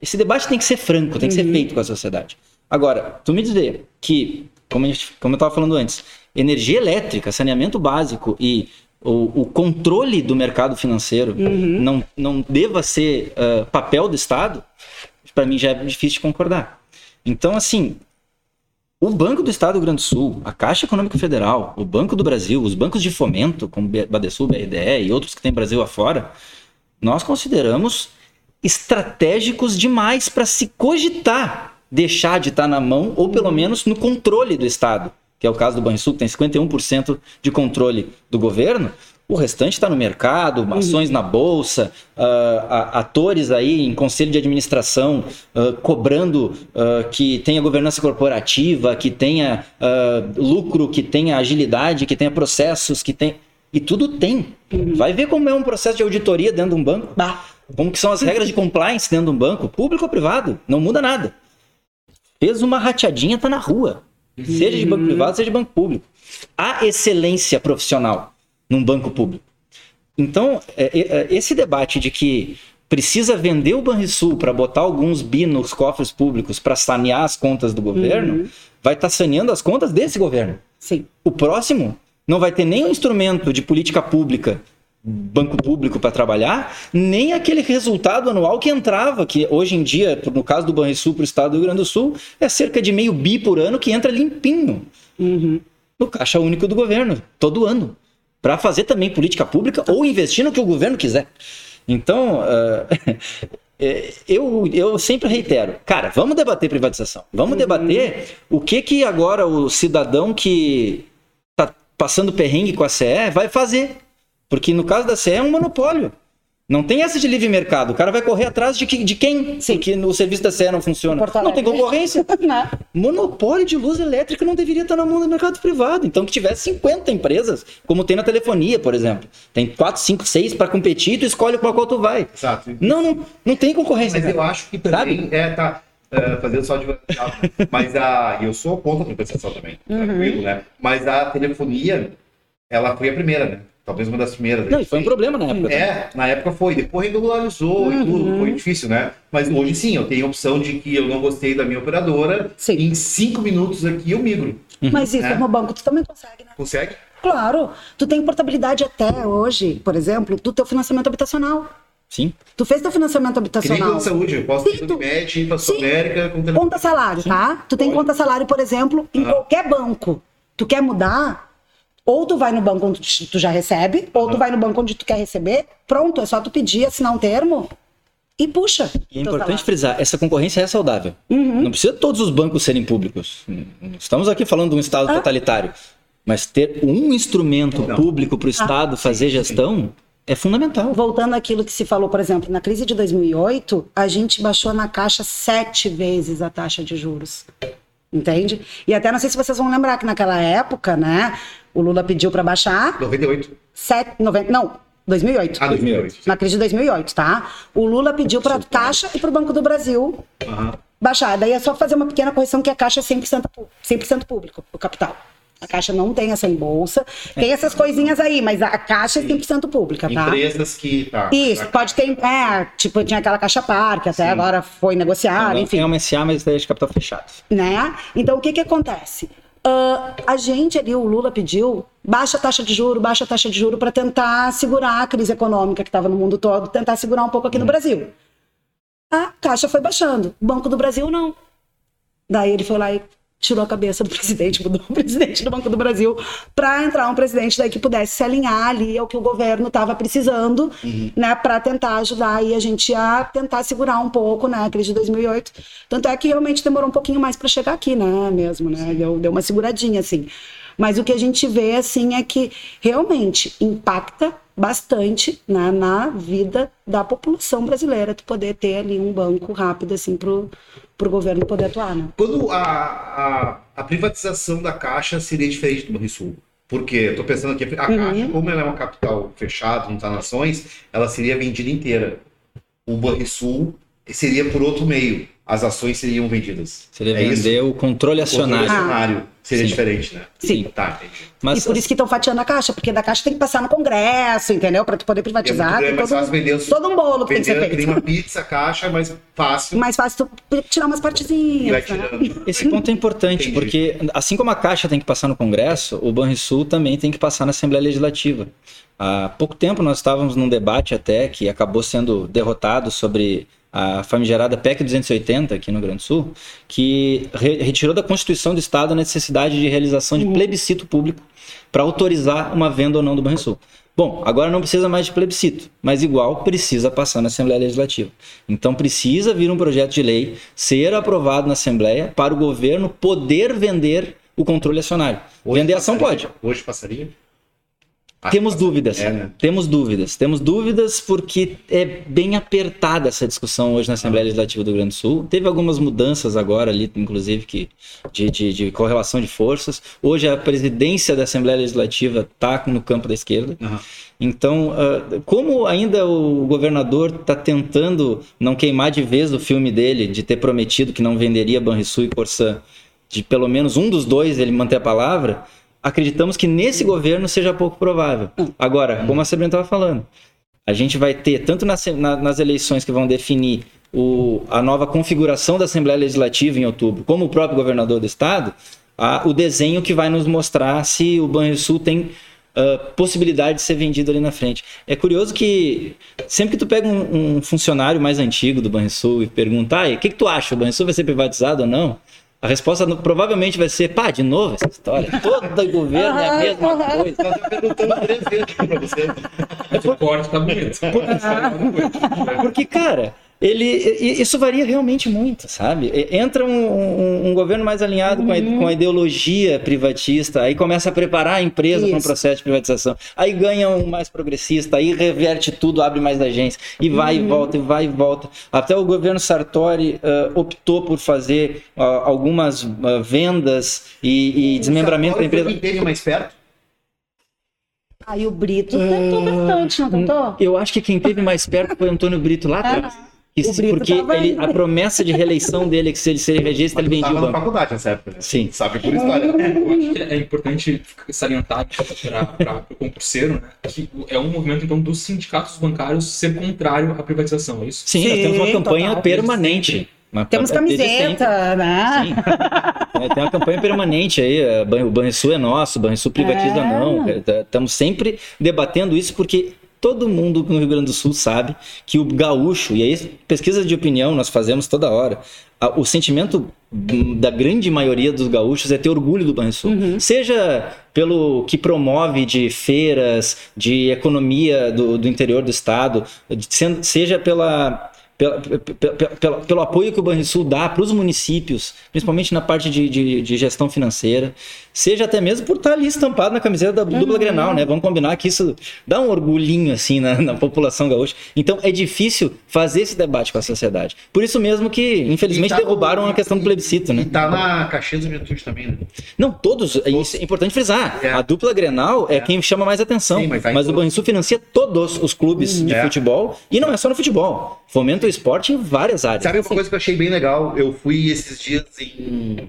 Esse debate tem que ser franco, tem que ser uhum. feito com a sociedade. Agora, tu me dizer que, como, gente, como eu estava falando antes, energia elétrica, saneamento básico e o, o controle do mercado financeiro uhum. não, não deva ser uh, papel do Estado, para mim já é difícil de concordar. Então, assim, o Banco do Estado do Rio Grande do Sul, a Caixa Econômica Federal, o Banco do Brasil, os bancos de fomento, como Badesul, BRDE e outros que tem Brasil afora, nós consideramos estratégicos demais para se cogitar deixar de estar tá na mão ou pelo menos no controle do Estado, que é o caso do Banrisul, que tem 51% de controle do governo, o restante está no mercado, uhum. ações na bolsa, uh, atores aí em conselho de administração uh, cobrando uh, que tenha governança corporativa, que tenha lucro, que tenha agilidade, que tenha processos, que tem. E tudo tem. Uhum. Vai ver como é um processo de auditoria dentro de um banco. Bah. Como que são as regras de compliance dentro de um banco, público ou privado. Não muda nada. Fez uma rateadinha, tá na rua. Seja de banco uhum. privado, seja de banco público. Há excelência profissional num banco público. Então, é, é, é, esse debate de que precisa vender o Banrisul para botar alguns bi nos cofres públicos para sanear as contas do governo, uhum. vai estar tá saneando as contas desse governo. Sim. O próximo não vai ter nenhum instrumento de política pública, banco público para trabalhar, nem aquele resultado anual que entrava, que hoje em dia, no caso do Banrisul para o estado do Rio Grande do Sul, é cerca de meio bi por ano que entra limpinho. Uhum. No caixa único do governo, todo ano para fazer também política pública ou investir no que o governo quiser. Então, uh, eu, eu sempre reitero, cara, vamos debater privatização. Vamos uhum. debater o que que agora o cidadão que está passando perrengue com a CE vai fazer. Porque no caso da CE é um monopólio. Não tem essa de livre mercado. O cara vai correr atrás de, que, de quem? Sim. Porque o serviço da CE não funciona. Não tem concorrência. não. Monopólio de luz elétrica não deveria estar na mão do mercado privado. Então, que tivesse 50 empresas, como tem na telefonia, por exemplo. Tem 4, 5, 6 para competir tu escolhe para qual tu vai. Exato. Não, não, não tem concorrência. Mas cara. eu acho que também Sabe? é, tá. Uh, fazendo só de mas a eu sou contra a privatização também uhum. tranquilo né mas a telefonia ela foi a primeira né Talvez uma das primeiras. Não, foi um problema na época. É, também. na época foi. Depois regularizou uhum. e tudo. Foi difícil, né? Mas hoje sim, eu tenho a opção de que eu não gostei da minha operadora. Sim. Em cinco minutos aqui eu migro. Uhum. Mas isso, é. no banco, tu também consegue, né? Consegue? Claro. Tu tem portabilidade até hoje, por exemplo, do teu financiamento habitacional. Sim. Tu fez teu financiamento habitacional. Tem saúde, eu posso ter Unimed, Sim. América, com Conta salário, Sim. tá? Tu tem Pode. conta salário, por exemplo, em ah. qualquer banco. Tu quer mudar, ou tu vai no banco onde tu já recebe, ou tu vai no banco onde tu quer receber. Pronto, é só tu pedir, assinar um termo e puxa. E é importante frisar, essa concorrência é saudável. Uhum. Não precisa todos os bancos serem públicos. Estamos aqui falando de um Estado ah. totalitário. Mas ter um instrumento Não. público para o Estado ah, fazer gestão é fundamental. Voltando àquilo que se falou, por exemplo, na crise de 2008, a gente baixou na Caixa sete vezes a taxa de juros. Entende? E até não sei se vocês vão lembrar que naquela época, né, o Lula pediu para baixar. 98. 7, 90, não, 2008. Ah, 2008. Na crise de 2008, tá? O Lula pediu para a Caixa e para o Banco do Brasil uhum. baixar. Daí é só fazer uma pequena correção que a Caixa é 100%, 100 público, o capital. A Caixa não tem essa em bolsa. Tem essas coisinhas aí, mas a Caixa é 100% pública, tá? Empresas que. Tá, Isso, pode ter. É, tipo, tinha aquela Caixa Parque, até Sim. agora foi negociada, enfim. Tem uma SA, mas é de capital fechado. Né? Então, o que que acontece? Uh, a gente ali, o Lula pediu baixa taxa de juro, baixa taxa de juro para tentar segurar a crise econômica que estava no mundo todo, tentar segurar um pouco aqui no uhum. Brasil. A Caixa foi baixando. O Banco do Brasil, não. Daí ele foi lá e tirou a cabeça do presidente, mudou o presidente do Banco do Brasil, para entrar um presidente daí que pudesse se alinhar ali ao que o governo estava precisando, uhum. né, para tentar ajudar aí a gente a tentar segurar um pouco, né, a crise de 2008. Tanto é que realmente demorou um pouquinho mais para chegar aqui, né, mesmo, né, deu, deu uma seguradinha assim. Mas o que a gente vê assim é que realmente impacta bastante né, na vida da população brasileira tu poder ter ali um banco rápido assim pro para o governo poder atuar. Né? Quando a, a, a, privatização da Caixa seria diferente do Banrisul? Porque estou pensando aqui, a uhum. Caixa, como ela é uma capital fechada, não está nações, ela seria vendida inteira. O Banrisul seria por outro meio as ações seriam vendidas. Seria é vender isso? o controle acionário. O controle acionário ah. Seria Sim. diferente, né? Sim. Tá, entendi. Mas, e por isso que estão fatiando a caixa, porque da caixa tem que passar no Congresso, entendeu? Para tu poder privatizar. É todo, vender, todo um bolo que tem que ser feito. uma pizza, caixa, mais fácil. Mais fácil tu tirar umas partezinhas. Né? Esse ponto é importante, entendi. porque assim como a caixa tem que passar no Congresso, o Banrisul também tem que passar na Assembleia Legislativa. Há pouco tempo nós estávamos num debate até que acabou sendo derrotado sobre a famigerada PEC 280 aqui no Grande do Sul, que re retirou da Constituição do Estado a necessidade de realização de uhum. plebiscito público para autorizar uma venda ou não do Banrisul. Bom, agora não precisa mais de plebiscito, mas igual precisa passar na Assembleia Legislativa. Então precisa vir um projeto de lei ser aprovado na Assembleia para o governo poder vender o controle acionário. Hoje vender ação pode. Hoje passaria? Temos dúvidas, é, né? temos dúvidas, temos dúvidas porque é bem apertada essa discussão hoje na Assembleia Legislativa do Rio Grande do Sul. Teve algumas mudanças agora ali, inclusive, que, de, de, de correlação de forças. Hoje a presidência da Assembleia Legislativa está no campo da esquerda. Uhum. Então, uh, como ainda o governador está tentando não queimar de vez o filme dele, de ter prometido que não venderia Banrisul e Corsã, de pelo menos um dos dois ele manter a palavra, acreditamos que nesse governo seja pouco provável. Agora, como a Sabrina estava falando, a gente vai ter, tanto nas, nas eleições que vão definir o, a nova configuração da Assembleia Legislativa em outubro, como o próprio governador do estado, a, o desenho que vai nos mostrar se o Banrisul tem uh, possibilidade de ser vendido ali na frente. É curioso que sempre que tu pega um, um funcionário mais antigo do Banrisul e pergunta, ah, o que, que tu acha, o Banrisul vai ser privatizado ou não? A resposta provavelmente vai ser, pá, de novo essa história. Todo governo é a mesma coisa. Nós perguntando três vezes pra você. O corte tá bonito. Porque, cara, ele, isso varia realmente muito, sabe? Entra um, um, um governo mais alinhado uhum. com, a, com, a, ideologia privatista, aí começa a preparar a empresa para um processo de privatização, aí ganha um mais progressista, aí reverte tudo, abre mais agência, e vai uhum. e volta, e vai e volta. Até o governo Sartori uh, optou por fazer uh, algumas uh, vendas e, e desmembramento da empresa. Teve mais perto? Aí o Brito tentou bastante, não tentou? Eu acho que quem teve mais perto foi Antônio Brito lá atrás. Se, porque ele, a promessa de reeleição dele é que se ele ser regista, ele vendia o banco. na faculdade nessa época. Né? Sim. Sabe por história. Eu acho que é importante salientar para o concurseiro né, que é um movimento então dos sindicatos bancários ser contrário à privatização, é isso? Sim, Sim nós temos uma campanha total, permanente. Uma Temos camiseta, né? Sim. É, tem uma campanha permanente aí. O Banrisul é nosso, o Banrisul privatiza é. não. Estamos sempre debatendo isso porque todo mundo no Rio Grande do Sul sabe que o gaúcho, e aí pesquisa de opinião nós fazemos toda hora, o sentimento da grande maioria dos gaúchos é ter orgulho do Banrisul. Uhum. Seja pelo que promove de feiras, de economia do, do interior do estado, seja pela pelo, pelo apoio que o Banrisul dá para os municípios, principalmente na parte de, de, de, gestão financeira, seja até mesmo por estar ali estampado na camiseta da dupla uhum. Grenal, né? Vamos combinar que isso dá um orgulhinho assim na, na, população gaúcha. Então é difícil fazer esse debate com a sociedade. Por isso mesmo que, infelizmente, tá derrubaram no, a questão do plebiscito, né? E tá na Caxias do Juventude também, né? Não, todos, todos. é importante frisar. É. A dupla Grenal é, é, quem chama mais atenção. Sim, mas, tá mas o Banrisul financia todos os clubes uhum. de é. futebol e não é só no futebol. Fomenta esporte em várias áreas. Sabe uma coisa que eu achei bem legal? Eu fui esses dias em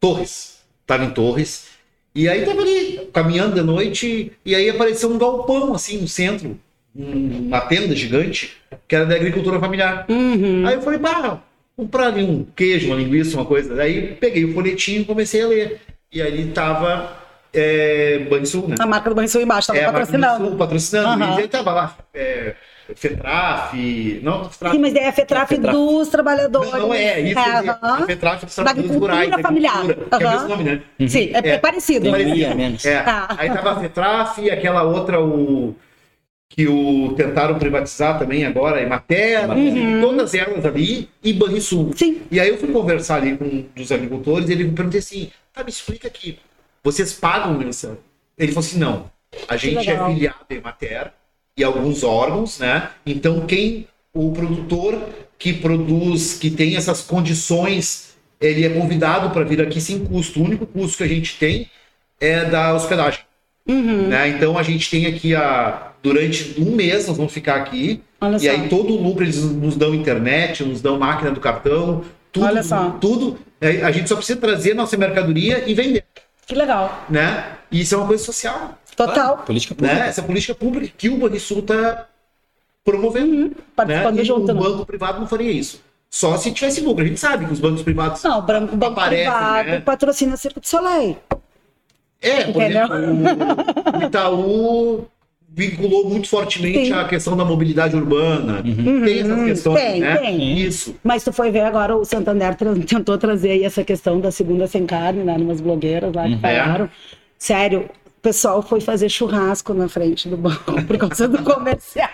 Torres. Tava em Torres. E aí tava ali caminhando de noite e aí apareceu um galpão assim no centro, uma tenda gigante, que era da agricultura familiar. Uhum. Aí eu falei, pá, comprar ali um queijo, uma linguiça, uma coisa. Aí peguei o folhetinho e comecei a ler. E ali tava é, Banrisul, né? A marca do Banrisul embaixo, tava é, patrocinando. Banrisul, patrocinando. Uhum. E ele tava lá, é, FETRAF, não, FETRAF, Sim, mas daí é a FETRAF, É a FETRAF. dos trabalhadores. não, não é, isso, É, é, a FETRAF dos trabalhadores rurais, da familiar. é o mesmo nome, né? Sim, é, é É. parecido. Tem Mas- Ia menos. É, Ah. aí tava a FETRAF e aquela outra, o que o tentaram privatizar também agora, a Emater, Uhum. todas elas ali, e Banrisul. Sim. E aí eu fui conversar ali com um dos agricultores e ele me perguntou assim, tá, me explica aqui, vocês pagam mensalão? Ele falou assim, não, a gente é filiado em Emater e alguns órgãos, né? Então quem, o produtor que produz, que tem essas condições, ele é convidado para vir aqui sem custo. O único custo que a gente tem é da hospedagem. Uhum. Né? Então a gente tem aqui a. Durante um mês nós vamos ficar aqui. Olha E só. aí todo o lucro eles nos dão internet, nos dão máquina do cartão, tudo. Olha só. Tudo. É, A gente só precisa trazer nossa mercadoria e vender. Que legal. Né? E isso é uma coisa social. Total. Política pública. Né? Essa política pública que o Banrisul está promovendo. Né? Participando E junto. o né? banco privado não faria isso. Só se tivesse lucro. A gente sabe que os bancos privados. Não, o banco, banco Aparece, privado né? patrocina Circo de Soleil. É, por Entendeu? exemplo, o Itaú vinculou muito fortemente Sim. a questão da mobilidade urbana. Tem essas Uhum. questões, Tem, né? tem. Isso. Mas tu foi ver agora, o Santander tentou trazer aí essa questão da segunda sem carne, né? Numas blogueiras lá que Uhum. falaram. Sério, o pessoal foi fazer churrasco na frente do banco por causa do comercial.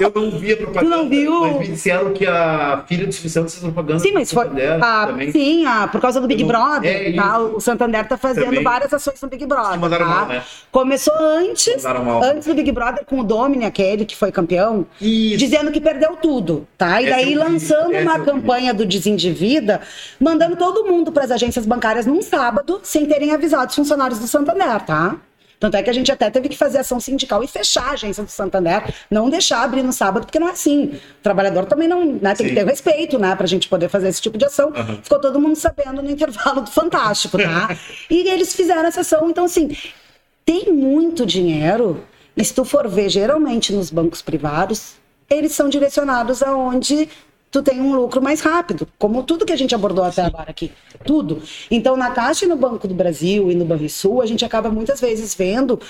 Eu não vi a propaganda. Tu não viu? Mas me disseram que a filha do Silvio Santos fez propaganda. Sim, mas foi. Também. sim, ah, por causa do Big não- Brother. É tá? O Santander tá fazendo Também. várias ações no Big Brother. Mandaram tá? mal, né? Começou antes, antes do Big Brother, com o Domini, aquele que foi campeão, Isso. dizendo que perdeu tudo, tá? E Essa daí vi, lançando uma campanha do Desendivida, mandando todo mundo para as agências bancárias num sábado, sem terem avisado os funcionários do Santander, tá? Tanto é que a gente até teve que fazer ação sindical e fechar a agência do Santander, não deixar abrir no sábado, porque não é assim. O trabalhador também não né, tem que Sim. ter respeito, né, pra gente poder fazer esse tipo de ação. Aham. Ficou todo mundo sabendo no intervalo do Fantástico, tá? e eles fizeram essa ação, então assim, tem muito dinheiro. E se tu for ver, geralmente nos bancos privados, eles são direcionados aonde tu tem um lucro mais rápido, como tudo que a gente abordou até agora aqui, tudo. Então, na Caixa e no Banco do Brasil e no Banrisul, a gente acaba muitas vezes vendo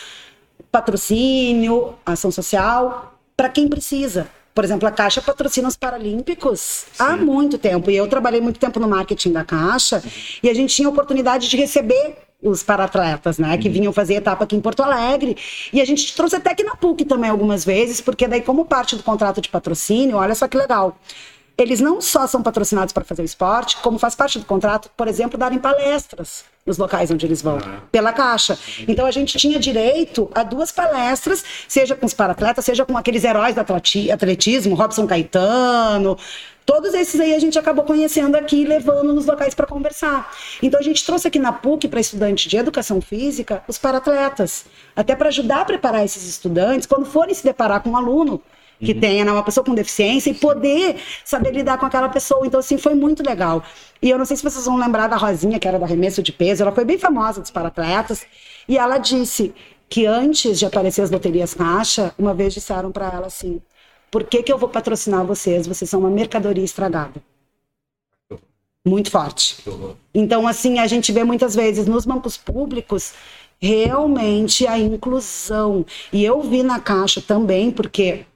patrocínio, ação social, para quem precisa. Por exemplo, a Caixa patrocina os Paralímpicos há muito tempo. E eu trabalhei muito tempo no marketing da Caixa e a gente tinha a oportunidade de receber os paratletas, né, que vinham fazer etapa aqui em Porto Alegre. E a gente trouxe até aqui na PUC também algumas vezes, porque daí como parte do contrato de patrocínio, olha só que legal. Eles não só são patrocinados para fazer o esporte, como faz parte do contrato, por exemplo, darem palestras nos locais onde eles vão, pela Caixa. Então a gente tinha direito a duas palestras, seja com os paratletas, seja com aqueles heróis do atleti- atletismo, Robson Caetano, Todos esses aí a gente acabou conhecendo aqui e levando nos locais para conversar. Então a gente trouxe aqui na PUC para estudante de educação física os paratletas, até para ajudar a preparar esses estudantes quando forem se deparar com um aluno que tenha né, uma pessoa com deficiência e poder saber lidar com aquela pessoa. Então assim foi muito legal. E eu não sei se vocês vão lembrar da Rosinha, que era do arremesso de peso, ela foi bem famosa dos paratletas, e ela disse que antes de aparecer as loterias caixa, uma vez disseram para ela assim: por que, que eu vou patrocinar vocês? Vocês são uma mercadoria estragada. Muito forte. Então, assim, a gente vê muitas vezes nos bancos públicos realmente a inclusão. E eu vi na Caixa também, porque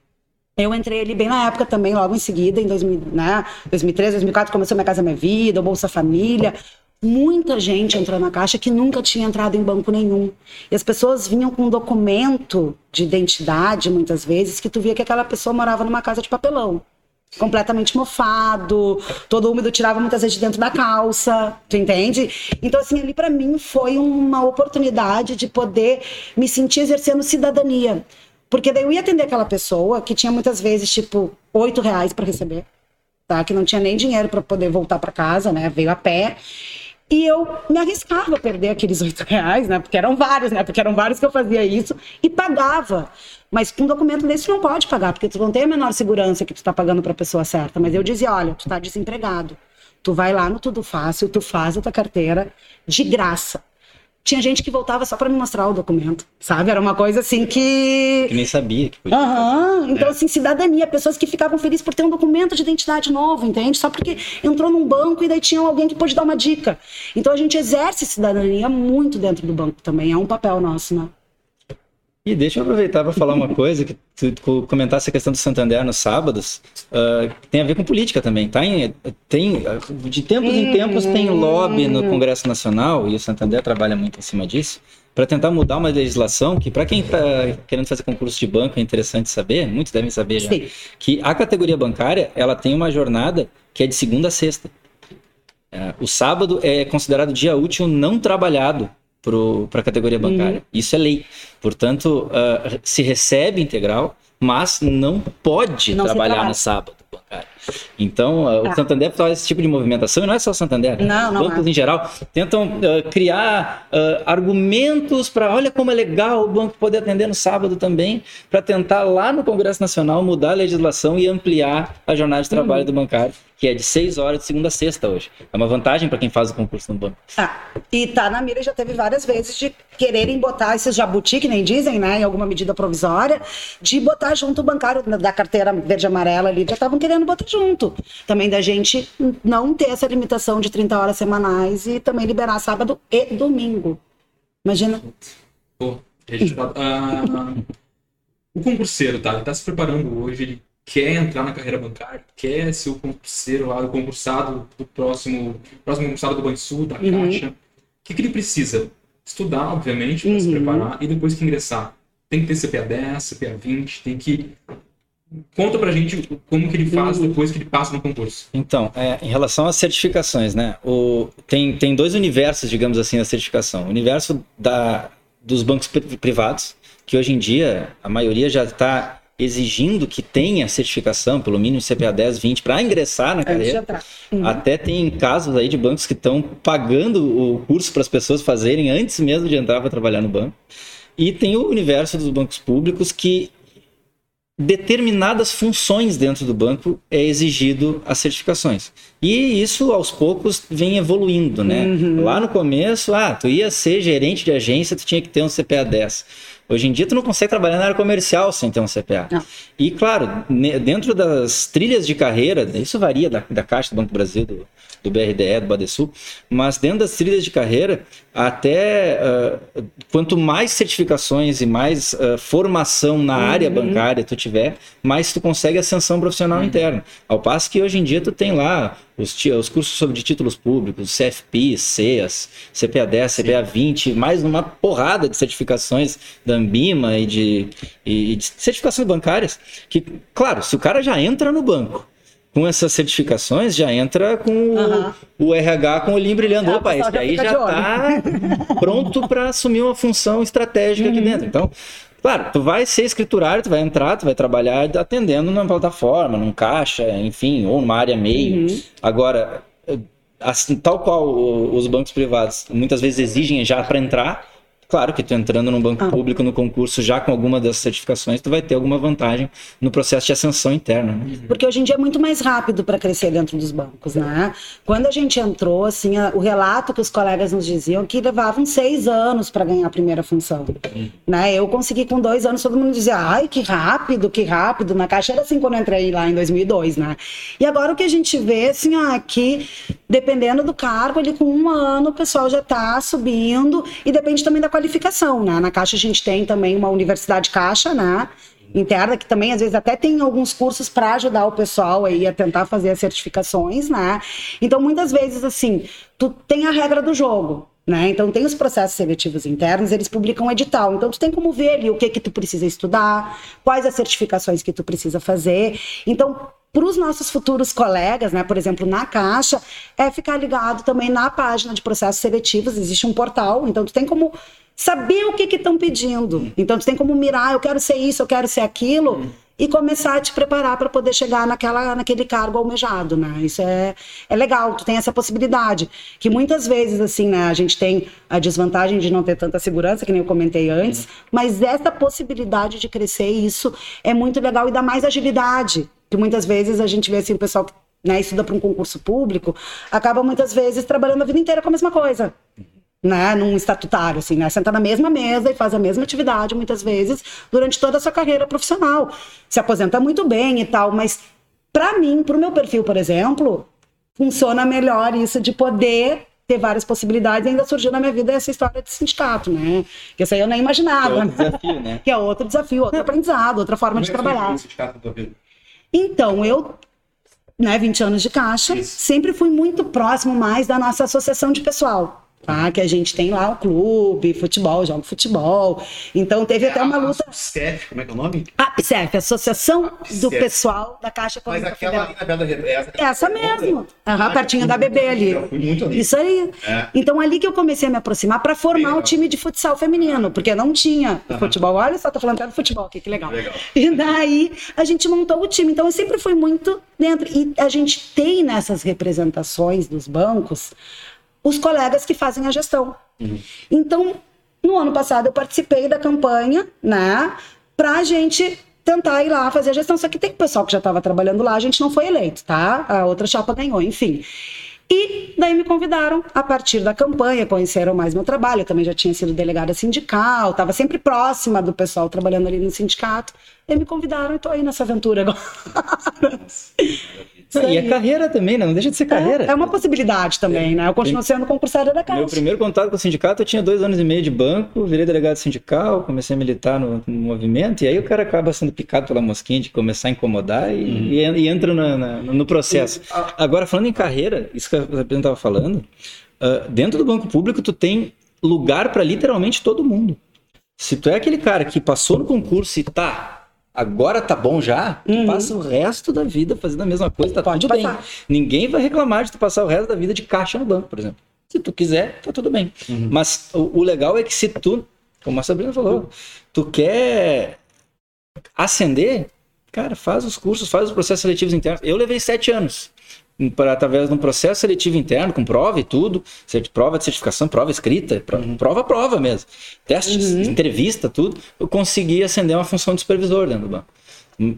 eu entrei ali bem na época também, logo em seguida, em 2000, né, 2013, 2004, começou Minha Casa Minha Vida, Bolsa Família. Muita gente entrou na Caixa que nunca tinha entrado em banco nenhum. E as pessoas vinham com um documento de identidade, muitas vezes, que tu via que aquela pessoa morava numa casa de papelão. Completamente mofado, todo úmido, tirava muitas vezes de dentro da calça, tu entende? Então, assim, ali para mim foi uma oportunidade de poder me sentir exercendo cidadania. Porque daí eu ia atender aquela pessoa que tinha muitas vezes, tipo, oito reais para receber, tá? Que não tinha nem dinheiro para poder voltar para casa, né? Veio a pé. E eu me arriscava a perder aqueles oito reais, né? Porque eram vários, né? Porque eram vários que eu fazia isso e pagava. Mas com um documento desse tu não pode pagar, porque tu não tem a menor segurança que tu tá pagando para pessoa certa. Mas eu dizia, olha, tu tá desempregado. Tu vai lá no Tudo Fácil, tu faz a tua carteira de graça. Tinha gente que voltava só para me mostrar o documento, sabe? Era uma coisa assim que Que nem sabia que podia. Aham, então É. assim, cidadania, pessoas que ficavam felizes por ter um documento de identidade novo, entende? Só porque entrou num banco e daí tinha alguém que pôde dar uma dica. Então a gente exerce cidadania muito dentro do banco também, é um papel nosso, né? E deixa eu aproveitar para falar uma coisa, que tu comentasse a questão do Santander nos sábados, uh, tem a ver com política também, tá? Em, tem, de tempos em tempos tem lobby no Congresso Nacional, e o Santander trabalha muito em cima disso, para tentar mudar uma legislação que, para quem está querendo fazer concurso de banco, é interessante saber, muitos devem saber já, Sim. que a categoria bancária ela tem uma jornada que é de segunda a sexta. É, o sábado é considerado dia útil não trabalhado para a categoria bancária. Uhum. Isso é lei. Portanto, uh, se recebe integral, mas não pode não trabalhar no sábado bancário. Então, uh, o ah. Santander faz esse tipo de movimentação, e não é só o Santander, né? não, não bancos é. em geral tentam uh, criar argumentos para, olha como é legal o banco poder atender no sábado também, para tentar lá no Congresso Nacional mudar a legislação e ampliar a jornada de trabalho uhum. do bancário que é de 6 horas de segunda a sexta hoje. É uma vantagem para quem faz o concurso no banco. Ah, e tá na mira já teve várias vezes de quererem botar esses jabuti, que nem dizem, né, em alguma medida provisória, de botar junto o bancário da carteira verde e amarela ali, já estavam querendo botar junto. Também da gente não ter essa limitação de 30 horas semanais e também liberar sábado e domingo. Imagina. Pô, uh, o concurseiro, tá? Ele tá se preparando hoje, ele quer entrar na carreira bancária, quer ser o concurseiro lá, o concursado do próximo, próximo concursado do Banrisul, da uhum. Caixa. O que, que ele precisa? Estudar, obviamente, para uhum. se preparar e depois que ingressar. Tem que ter CPA 10, CPA 20, tem que Conta pra gente como que ele faz uhum. depois que ele passa no concurso. Então, é, em relação às certificações, né? O, tem, tem dois universos, digamos assim, da certificação. O universo da, dos bancos privados, que hoje em dia a maioria já está exigindo que tenha certificação, pelo mínimo CPA 10, 20, para ingressar na carreira. Uhum. Até tem casos aí de bancos que estão pagando o curso para as pessoas fazerem antes mesmo de entrar para trabalhar no banco. E tem o universo dos bancos públicos que determinadas funções dentro do banco é exigido as certificações. E isso aos poucos vem evoluindo, né? Uhum. Lá no começo, ah, tu ia ser gerente de agência, tu tinha que ter um CPA 10. Hoje em dia tu não consegue trabalhar na área comercial sem ter um CPA. Não. E claro, dentro das trilhas de carreira, isso varia da, da Caixa do Banco do Brasil, do, do BRDE, do Badesul, mas dentro das trilhas de carreira, até uh, quanto mais certificações e mais uh, formação na uhum. área bancária tu tiver, mais tu consegue ascensão profissional uhum. interna. Ao passo que hoje em dia tu tem lá os, os cursos sobre títulos públicos, CFP, CEAS, CPA 10, CPA 20, mais uma porrada de certificações da Ambima e de, e de certificações bancárias, que, claro, se o cara já entra no banco, com essas certificações já entra com uhum. o, RH com o olhinho brilhando. Opa, esse aí já está pronto para assumir uma função estratégica uhum. aqui dentro. Então, claro, tu vai ser escriturário, tu vai entrar, tu vai trabalhar atendendo numa plataforma, num caixa, enfim, ou numa área meio. Uhum. Agora, assim, tal qual os bancos privados muitas vezes exigem já para entrar, Claro que tu entrando num banco ah. público no concurso já com alguma das certificações, tu vai ter alguma vantagem no processo de ascensão interna. Né? Porque hoje em dia é muito mais rápido para crescer dentro dos bancos, né? Quando a gente entrou, assim, a, o relato que os colegas nos diziam que levavam seis anos para ganhar a primeira função, hum. né? Eu consegui com dois anos, todo mundo dizia, ai, que rápido, que rápido. Na caixa era assim quando eu entrei lá em 2002, né? E agora o que a gente vê, assim, ó, aqui, dependendo do cargo, ali com um ano o pessoal já está subindo e depende também da qualificação, né? Na Caixa a gente tem também uma universidade Caixa, né? Interna, que também às vezes até tem alguns cursos para ajudar o pessoal aí a tentar fazer as certificações, né? Então, muitas vezes, assim, tu tem a regra do jogo. Né? Então tem os processos seletivos internos, eles publicam um edital. Então tu tem como ver ali o que que tu precisa estudar, quais as certificações que tu precisa fazer. Então para os nossos futuros colegas, né, por exemplo, na Caixa, é ficar ligado também na página de processos seletivos, existe um portal, então tu tem como saber o que estão pedindo. Então, tu tem como mirar, eu quero ser isso, eu quero ser aquilo, e começar a te preparar para poder chegar naquela, naquele cargo almejado, né? Isso é, é legal, tu tem essa possibilidade. Que muitas vezes, assim, né, a gente tem a desvantagem de não ter tanta segurança, que nem eu comentei antes, mas essa possibilidade de crescer, isso é muito legal e dá mais agilidade. Que muitas vezes a gente vê, assim, o pessoal que né, estuda para um concurso público, acaba muitas vezes trabalhando a vida inteira com a mesma coisa né, num estatutário, assim, né, senta na mesma mesa e faz a mesma atividade muitas vezes durante toda a sua carreira profissional. Se aposenta muito bem e tal, mas para mim, para o meu perfil, por exemplo, funciona melhor isso de poder ter várias possibilidades. Ainda surgiu na minha vida essa história de sindicato, né? Que isso aí eu nem Que é imaginava. outro né? desafio, né? Que é outro desafio, outro aprendizado, outra forma de Como é que surgiu trabalhar. o sindicato da tua vida? Então, eu, né, 20 anos de caixa, Isso. sempre fui muito próximo mais da nossa associação de pessoal. Tá? Que a gente tem lá o clube, futebol, jogo futebol. Então teve até uma luta. CEF, como é que é o nome? A PSEF, Associação do pessoal da Caixa Mas Econômica aquela Federal. ali na Pedra Rebelde. Essa mesmo. Aham, pertinho da BB ali. Já fui muito ali. Isso aí. É. Então, ali que eu comecei a me aproximar para formar o time de futsal feminino, porque não tinha futebol. Olha só, tô falando até do futebol aqui, que legal. Legal. E daí a gente montou o time. Então, eu sempre fui muito dentro. E a gente tem nessas representações dos bancos os colegas que fazem a gestão. Então, no ano passado, eu participei da campanha, né, pra gente tentar ir lá fazer a gestão. Só que tem pessoal que já estava trabalhando lá, a gente não foi eleito, tá? A outra chapa ganhou, enfim. E daí me convidaram a partir da campanha, conheceram mais meu trabalho. Eu também já tinha sido delegada sindical, estava sempre próxima do pessoal trabalhando ali no sindicato. E me convidaram e estou aí nessa aventura agora. E a carreira também, né? Não deixa de ser carreira. É, é uma possibilidade também, né? Eu continuo sendo concursada da Meu Caixa. primeiro contato com o sindicato, eu tinha dois anos e meio de banco, virei delegado sindical, comecei a militar no, no movimento, e aí o cara acaba sendo picado pela mosquinha de começar a incomodar e, e en- e entra na- na- no processo. Agora, falando em carreira, isso que a representante estava falando, ah, dentro do banco público tu tem lugar para literalmente todo mundo. Se tu é aquele cara que passou no concurso e tá, agora tá bom já, tu Uhum. passa o resto da vida fazendo a mesma coisa, tá Pode tudo bem. passar. Ninguém vai reclamar de tu passar o resto da vida de caixa no banco, por exemplo. Se tu quiser, tá tudo bem. Mas o, o legal é que se tu, como a Sabrina falou, tu quer ascender, cara, faz os cursos, faz os processos seletivos internos. Eu levei sete anos para através de um processo seletivo interno, com prova e tudo, prova de certificação, prova escrita, pro- prova, prova mesmo, testes, entrevista, tudo, eu consegui ascender uma função de supervisor dentro do banco.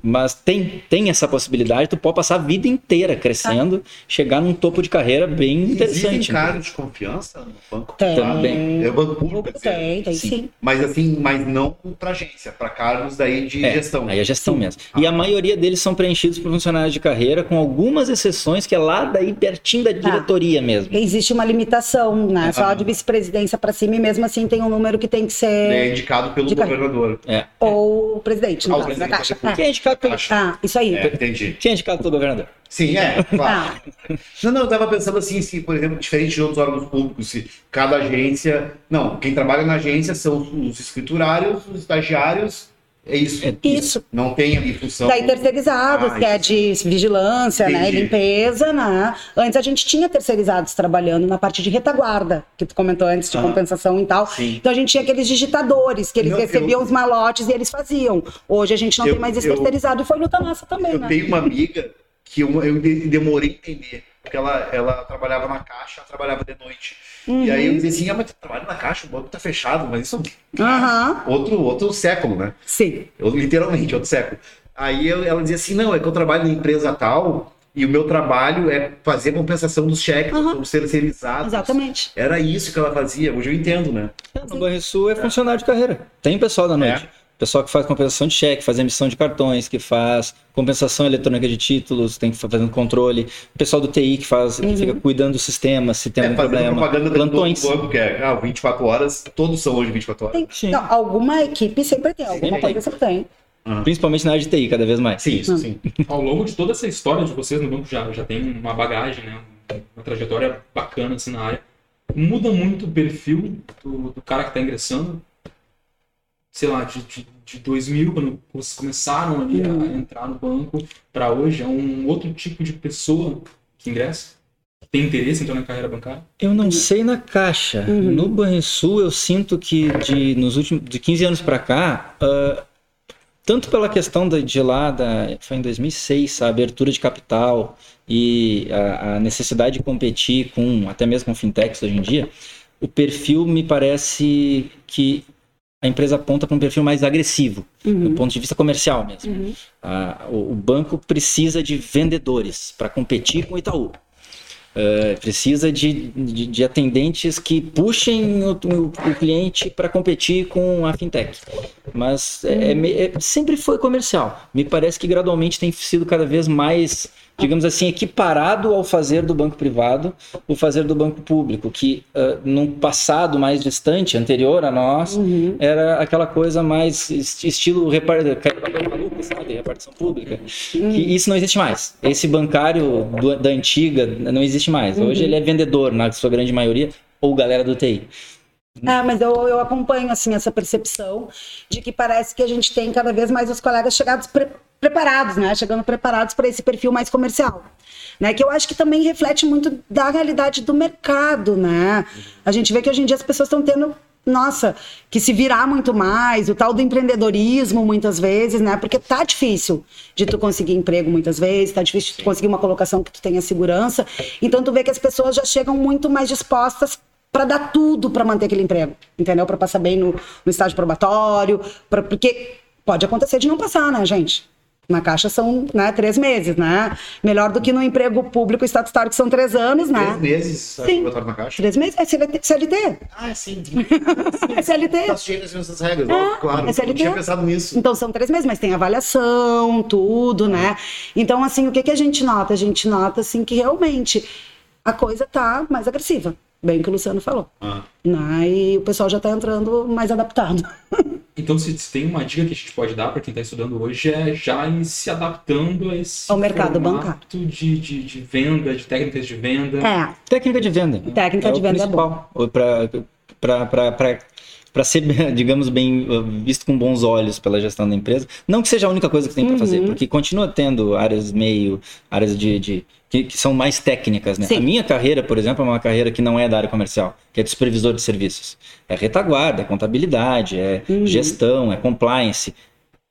Mas tem, tem essa possibilidade, tu pode passar a vida inteira crescendo, chegar num topo de carreira bem interessante. né? cargos de confiança no banco? Tem. Também. É o banco público. Tem, tem Sim. sim. Mas assim, mas não para agência, para cargos daí de É, gestão. Aí é gestão mesmo. E a maioria deles são preenchidos por funcionários de carreira, com algumas exceções que é lá daí pertinho da diretoria mesmo. Existe uma limitação, né? Só de vice-presidência para cima e mesmo assim tem um número que tem que ser É indicado pelo De governador. É. ou o presidente, no Ah, o caso, da Caixa. Quem é indicado pelo, Acho. Ah, isso aí. É, entendi. É indicado pelo governador? Sim, é, claro. Ah, Não, não, eu tava pensando assim, se, por exemplo, diferente de outros órgãos públicos, se cada agência. Não, quem trabalha na agência são os escriturários, os estagiários, é isso. É Isso. Não tem ali função. Daí terceirizados, Ah, que é de vigilância, né? E Entendi. limpeza, né? Antes a gente tinha terceirizados trabalhando na parte de retaguarda, que tu comentou antes, de Ah. compensação e tal. Sim. Então a gente tinha aqueles digitadores, que eles Não, recebiam eu- os malotes e eles faziam. Hoje a gente não Eu- tem mais esse eu- terceirizado e foi luta nossa também, Eu né? tenho uma amiga que eu, eu de- demorei a entender. Porque ela, ela trabalhava na caixa, ela trabalhava de noite. E aí eu dizia assim, ah, mas tu trabalha na caixa, o banco tá fechado, mas isso Aham, outro, outro século, né? sim. Eu, literalmente, outro século. Aí eu- ela dizia assim, não, é que eu trabalho na empresa tal, e o meu trabalho é fazer compensação dos cheques, Aham. dos terceirizados. Exatamente. Era isso que ela fazia, hoje eu entendo, né? No Banrisul é funcionário de carreira. Tem pessoal da noite. É. Pessoal que faz compensação de cheque, faz emissão de cartões, que faz compensação eletrônica de títulos, tem que fazer fazendo controle. O pessoal do TI que faz, que fica cuidando do sistema, se tem é, algum problema. propaganda do Plantões. banco, que é ah, 24 horas, todos são hoje 24 horas. Tem, Sim. não, alguma equipe sempre tem, alguma Sempre coisa sempre tem. Principalmente na área de TI, cada vez mais. Sim, isso sim. Ao longo de toda essa história de vocês no banco já, já tem uma bagagem, né? Uma trajetória bacana assim na área. Muda muito o perfil do, do cara que está ingressando. Sei lá, de, de, de 2000, quando vocês começaram ali a entrar no banco, para hoje, é um outro tipo de pessoa que ingressa? Tem interesse em entrar na carreira bancária? Eu não sei na caixa. Uhum. No Banrisul eu sinto que de, nos últimos de 15 anos para cá, ah, tanto pela questão da, de lá, da, foi em 2006, a abertura de capital e a, a necessidade de competir com, até mesmo com fintechs hoje em dia, o perfil me parece que a empresa aponta para um perfil mais agressivo, do ponto de vista comercial mesmo. Ah, o, o banco precisa de vendedores para competir com o Itaú. É, precisa de, de, de atendentes que puxem o, o- o cliente para competir com a fintech. Mas é- é é- sempre foi comercial. Me parece que gradualmente tem sido cada vez mais digamos assim, equiparado ao fazer do banco privado, o fazer do banco público, que uh, num passado mais distante, anterior a nós, uhum. era aquela coisa mais estilo repar... maluco, sabe? repartição pública. Uhum. Que isso não existe mais. Esse bancário do, da antiga não existe mais. Hoje uhum. ele é vendedor, na sua grande maioria, ou galera do TI. É, mas eu, eu acompanho assim essa percepção de que parece que a gente tem cada vez mais os colegas chegados pre preparados, né? Chegando preparados para esse perfil mais comercial. Né, que eu acho que também reflete muito da realidade do mercado, né? A gente vê que hoje em dia as pessoas estão tendo, nossa, que se virar muito mais, o tal do empreendedorismo muitas vezes, né? Porque tá difícil de tu conseguir emprego muitas vezes, tá difícil de tu conseguir uma colocação que tu tenha segurança. Então tu vê que as pessoas já chegam muito mais dispostas para dar tudo para manter aquele emprego, entendeu? Para passar bem no, no estágio probatório, pra, porque pode acontecer de não passar, né, gente? Na Caixa são né, três meses, né? Melhor do que no emprego público estatutário, que são três anos, né? Três meses sim. na Caixa? Três meses? É CLT. Ah, é sim. é CLT. Tá cheio das mesmas regras, é, claro. É CLT. Não tinha pensado nisso. Então são três meses, mas tem avaliação, tudo, né? Então, assim, o que, que a gente nota? A gente nota, assim, que realmente a coisa tá mais agressiva. Bem que o Luciano falou. Ah. Né? E o pessoal já está entrando mais adaptado. Então, se, se, tem uma dica que a gente pode dar para quem está estudando hoje, é já ir se adaptando a esse ao mercado bancário de, de, de, venda, de técnicas de venda. É. Técnica de venda. Técnica é de venda é bom. Para ser, digamos, bem visto com bons olhos pela gestão da empresa. Não que seja a única coisa que tem para uhum. fazer, porque continua tendo áreas meio, áreas de, de que, que são mais técnicas, né? Sim. A minha carreira, por exemplo, é uma carreira que não é da área comercial, que é de supervisor de serviços. É retaguarda, é contabilidade, é uhum. gestão, é compliance,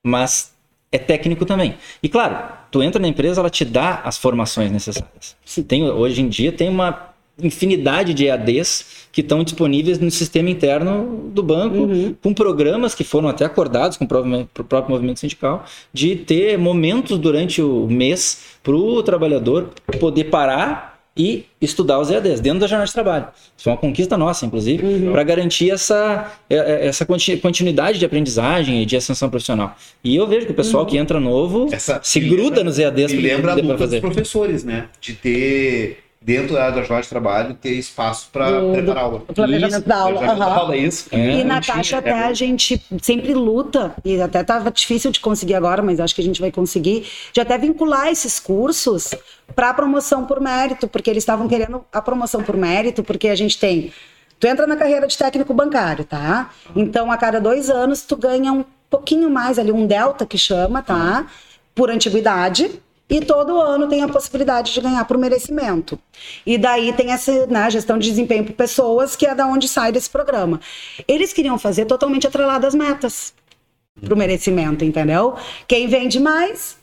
mas é técnico também. E claro, tu entra na empresa, ela te dá as formações necessárias. Tem, hoje em dia tem uma infinidade de EADs que estão disponíveis no sistema interno do banco, uhum. com programas que foram até acordados com o próprio movimento sindical, de ter momentos durante o mês para o trabalhador poder parar e estudar os EADs dentro da jornada de trabalho. Isso foi uma conquista nossa, inclusive, uhum. para garantir essa, é, é, essa continuidade de aprendizagem e de ascensão profissional. E eu vejo que o pessoal uhum. que entra novo essa, se gruda lembra, nos EADs. E lembra a luta dos professores, né? De ter dentro da jornada de trabalho, ter espaço para preparar a aula. O planejamento isso, da aula. Uhum. aula isso. É, e na Caixa até é. a gente sempre luta, e até estava difícil de conseguir agora, mas acho que a gente vai conseguir, de até vincular esses cursos para promoção por mérito, porque eles estavam querendo a promoção por mérito, porque a gente tem... Tu entra na carreira de técnico bancário, tá? Então, a cada dois anos, tu ganha um pouquinho mais ali, um delta que chama, tá? Por antiguidade, e todo ano tem a possibilidade de ganhar por merecimento. E daí tem essa né, gestão de desempenho por pessoas, que é da onde sai desse programa. Eles queriam fazer totalmente atrelado às metas para o merecimento, entendeu? Quem vende mais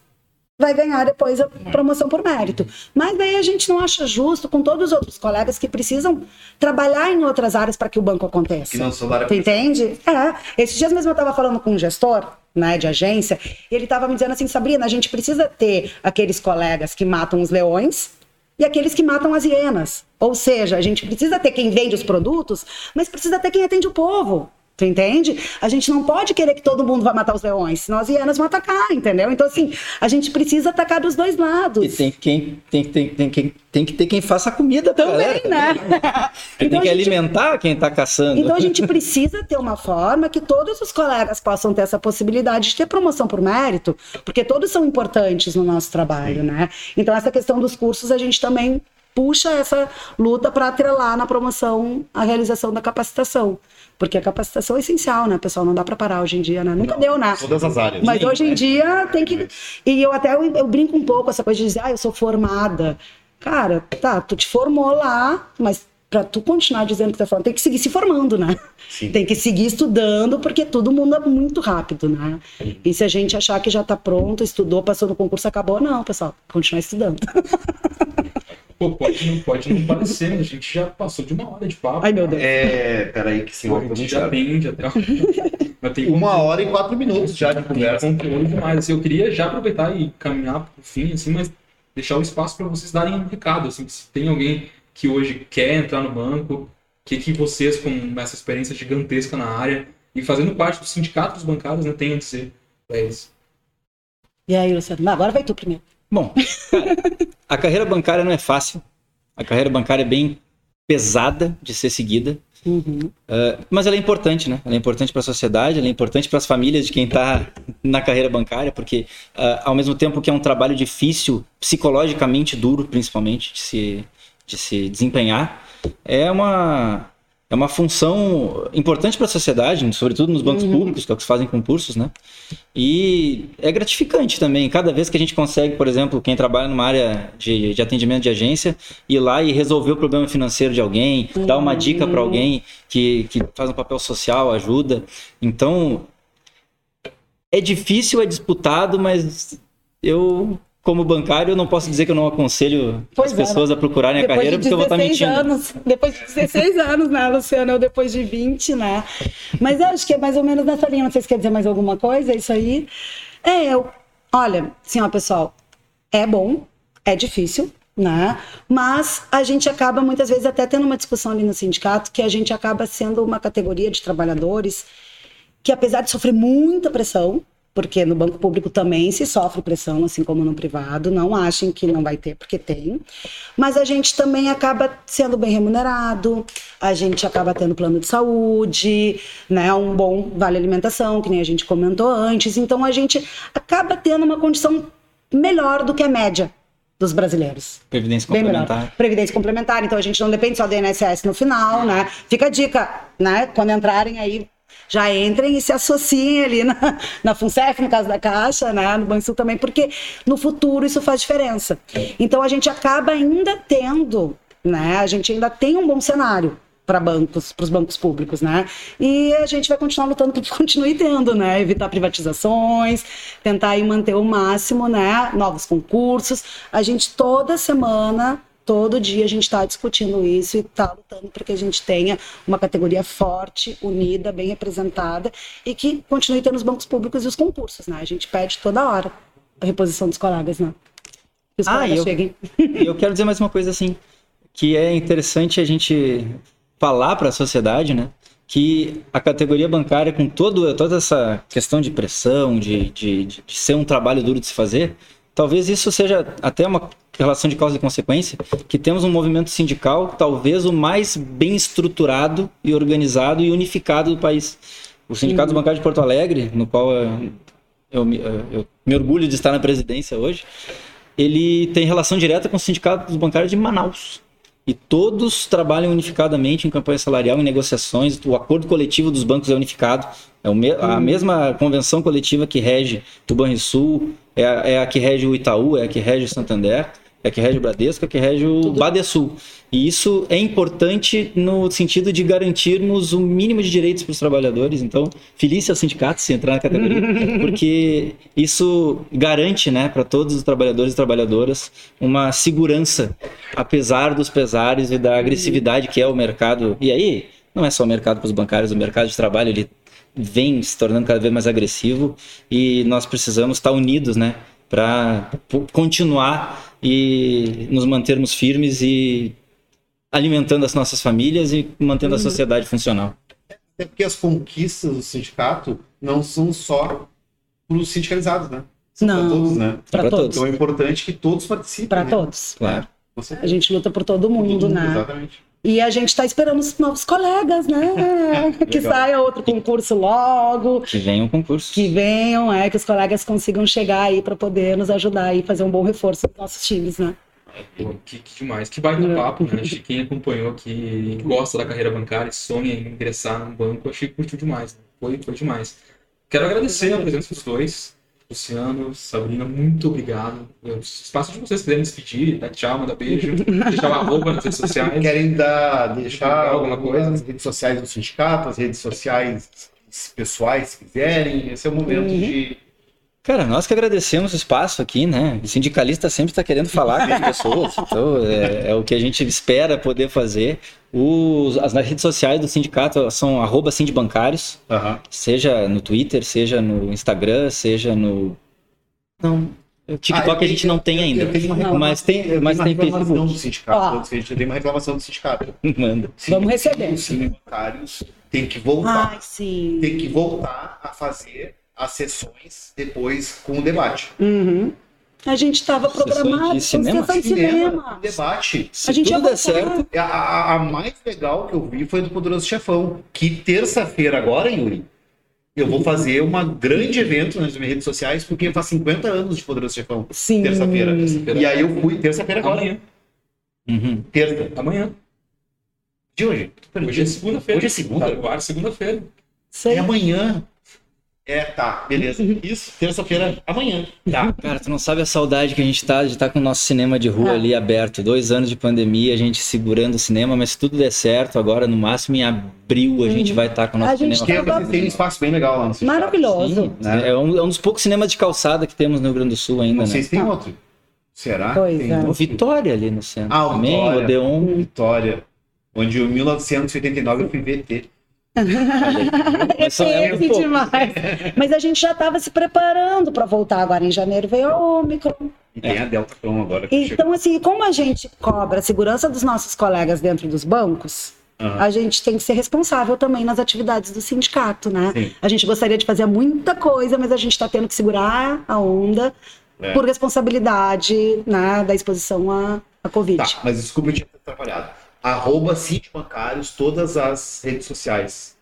vai ganhar depois a promoção por mérito. Mas daí a gente não acha justo com todos os outros colegas que precisam trabalhar em outras áreas para que o banco aconteça. Que não são Tu entende? É. Esses dias mesmo eu estava falando com um gestor né, de agência, ele estava me dizendo assim, Sabrina, a gente precisa ter aqueles colegas que matam os leões e aqueles que matam as hienas. Ou seja, a gente precisa ter quem vende os produtos, mas precisa ter quem atende o povo. Tu entende? A gente não pode querer que todo mundo vá matar os leões, senão as hienas vão atacar, entendeu? Então, assim, a gente precisa atacar dos dois lados. E tem, quem, tem, tem, tem, tem, tem que ter quem faça a comida também, galera, né? então, tem que gente, alimentar quem está caçando. Então, a gente precisa ter uma forma que todos os colegas possam ter essa possibilidade de ter promoção por mérito, porque todos são importantes no nosso trabalho, Sim. né? Então, essa questão dos cursos, a gente também puxa essa luta para atrelar na promoção a realização da capacitação. Porque a capacitação é essencial, né, pessoal? Não dá para parar hoje em dia, né? Nunca não, deu, né? Todas as áreas. Mas Sim, hoje em né? dia tem que. E eu até eu, eu brinco um pouco essa coisa de dizer, ah, eu sou formada. Cara, tá, tu te formou lá, mas para tu continuar dizendo que tá formado, tem que seguir se formando, né? Sim. Tem que seguir estudando, porque todo mundo é muito rápido, né? E se a gente achar que já tá pronto, estudou, passou no concurso, acabou, não, pessoal, continuar estudando. Pô, pode não, pode não parecer, mas a gente já passou de uma hora de papo. Ai, meu Deus. É, peraí que sim. a gente já tem, já tem. uma hora e quatro minutos já de conversa. conteúdo demais. Eu queria já aproveitar e caminhar para o fim, assim, mas deixar o espaço para vocês darem um recado. Assim, se tem alguém que hoje quer entrar no banco, o que, que vocês, com essa experiência gigantesca na área e fazendo parte do sindicato dos bancários, né, têm a dizer para eles? E aí, Luciano? Agora vai tu primeiro. Bom, a carreira bancária não é fácil. A carreira bancária é bem pesada de ser seguida. Uhum. Uh, mas ela é importante, né? Ela é importante para a sociedade, ela é importante para as famílias de quem está na carreira bancária, porque uh, ao mesmo tempo que é um trabalho difícil, psicologicamente duro, principalmente, de se, de se desempenhar, é uma é uma função importante para a sociedade, sobretudo nos bancos uhum. públicos, que é o que se fazem concursos, né? E é gratificante também. Cada vez que a gente consegue, por exemplo, quem trabalha numa área de, de atendimento de agência, ir lá e resolver o problema financeiro de alguém, uhum. dar uma dica para alguém que, que faz um papel social, ajuda. Então, é difícil, é disputado, mas eu como bancário, eu não posso dizer que eu não aconselho pois as é, pessoas a procurarem a carreira, porque eu vou estar mentindo. Anos, depois de 16 anos, né, Luciana? Eu depois de 20, né? Mas eu acho que é mais ou menos nessa linha. Não sei se quer dizer mais alguma coisa, é isso aí. É, eu. Olha, assim, ó, pessoal, é bom, é difícil, né? Mas a gente acaba muitas vezes até tendo uma discussão ali no sindicato que a gente acaba sendo uma categoria de trabalhadores que apesar de sofrer muita pressão, porque no banco público também se sofre pressão, assim como no privado. Não achem que não vai ter, porque tem. Mas a gente também acaba sendo bem remunerado, a gente acaba tendo plano de saúde, né, um bom vale alimentação, que nem a gente comentou antes. Então a gente acaba tendo uma condição melhor do que a média dos brasileiros. Previdência complementar. Previdência complementar, então a gente não depende só do INSS no final, né? Fica a dica, né? Quando entrarem aí, já entrem e se associem ali na, na FUNCEF, no caso da Caixa, né, no Banco também, porque no futuro isso faz diferença. Então a gente acaba ainda tendo, né, a gente ainda tem um bom cenário para bancos, para os bancos públicos, né? E a gente vai continuar lutando para que continue tendo, né? Evitar privatizações, tentar aí manter o máximo, né? Novos concursos. A gente toda semana todo dia a gente está discutindo isso e está lutando para que a gente tenha uma categoria forte, unida, bem representada e que continue tendo os bancos públicos e os concursos, né? A gente pede toda hora a reposição dos colegas, né? Que os ah, eu, cheguem. eu quero dizer mais uma coisa assim, que é interessante a gente falar para a sociedade, né? que a categoria bancária, com todo, toda essa questão de pressão, de, de, de, ser um trabalho duro de se fazer, talvez isso seja até uma relação de causa e consequência, que temos um movimento sindical talvez o mais bem estruturado e organizado e unificado do país. O Sindicato uhum. Bancário de Porto Alegre, no qual eu, eu, eu, me orgulho de estar na presidência hoje, ele tem relação direta com o Sindicato dos Bancários de Manaus. E todos trabalham unificadamente em campanha salarial, em negociações. O acordo coletivo dos bancos é unificado. É a uhum. mesma convenção coletiva que rege o Banrisul, é a, é a que rege o Itaú, é a que rege o Santander é que rege o Bradesco, é que rege o Tudo. Badesul. E isso é importante no sentido de garantirmos o mínimo de direitos para os trabalhadores. Então, feliz aos sindicatos se entrar na categoria, porque isso garante né, para todos os trabalhadores e trabalhadoras uma segurança, apesar dos pesares e da agressividade que é o mercado. E aí, não é só o mercado para os bancários, o mercado de trabalho ele vem se tornando cada vez mais agressivo e nós precisamos estar unidos, né? Para continuar e nos mantermos firmes e alimentando as nossas famílias e mantendo a uhum. sociedade funcional. Até porque as conquistas do sindicato não são só para os sindicalizados, né? São não, para todos, né? Para todos. Então é importante que todos participem. Para né? todos. Claro. A gente luta por todo mundo, por todo mundo né? Exatamente. E a gente está esperando os novos colegas, né? que saia outro concurso logo. Que venham concursos. Que venham, é, que os colegas consigam chegar aí para poder nos ajudar e fazer um bom reforço nos nossos times, né? Pô, que, que, demais, que baita papo, né? Acho que quem acompanhou aqui, gosta da carreira bancária e sonha em ingressar num banco, achei que curtiu demais. Né? Foi, foi demais. Quero agradecer a presença dos dois. Luciano, Sabrina, muito obrigado. Espaço de vocês quiserem despedir, dar tchau, mandar beijo, deixar uma roupa nas redes sociais. Querem dar, deixar alguma coisa? As redes sociais do sindicato, as redes sociais pessoais, se quiserem. Esse é o momento uhum. de Cara, nós que agradecemos o espaço aqui, né? O sindicalista sempre está querendo falar com as pessoas, então é, é, o que a gente espera poder fazer. Os, as redes sociais do sindicato são arroba sindbancários, uhum. seja no Twitter, seja no Instagram, seja no... Não, o TikTok ah, a gente não tem ainda. Eu, eu uma, mas tem, mas tem Facebook. Do sindicato, a gente tem uma reclamação do sindicato. Manda. Sim, Vamos receber. Os sindicatários têm que voltar. Ai, sim. Tem que voltar a fazer as sessões depois com o debate. Uhum. A gente estava programado, de cinema? sessão de cinema. debate. Se A gente ia tudo der certo, A, a- a mais legal que eu vi foi do Poderoso Chefão. Que terça-feira agora, Yuri, eu vou fazer um grande evento nas minhas redes sociais, porque faz 50 anos de Poderoso Chefão. Sim. Terça-feira. E aí eu fui, terça-feira agora. Amanhã. uhum. Terça. Amanhã. De hoje. Hoje é segunda-feira. Hoje é segunda? Tá segunda-feira. É amanhã. É, tá, beleza. Isso, terça-feira, amanhã. Tá. Cara, tu não sabe a saudade que a gente tá de estar com o nosso cinema de rua Ah. ali aberto. Dois anos de pandemia, a gente segurando o cinema, mas se tudo der certo, agora no máximo em abril a gente vai estar com o nosso A gente cinema. Porque vocês têm um espaço bem legal lá no Cidade. Maravilhoso. Sim, né? é, um, é um dos poucos cinemas de calçada que temos no Rio Grande do Sul ainda, Vocês né? têm outro? Será? Pois Tem é. O Vitória ali no centro. Ah, o também, Vitória. o Odeon. Vitória. Onde em 1989 eu fui VT. Mas é um demais. Mas a gente já estava se preparando para voltar agora em janeiro, veio a Ômicron. E tem a Delta Cron agora. que chegou. Então, assim, como a gente cobra a segurança dos nossos colegas dentro dos bancos, Aham. a gente tem que ser responsável também nas atividades do sindicato, né? Sim. A gente gostaria de fazer muita coisa, mas a gente está tendo que segurar a onda É. por responsabilidade né, da exposição à, à Covid. Tá, mas desculpa eu tinha atrapalhado. Arroba Bancários, todas as redes sociais.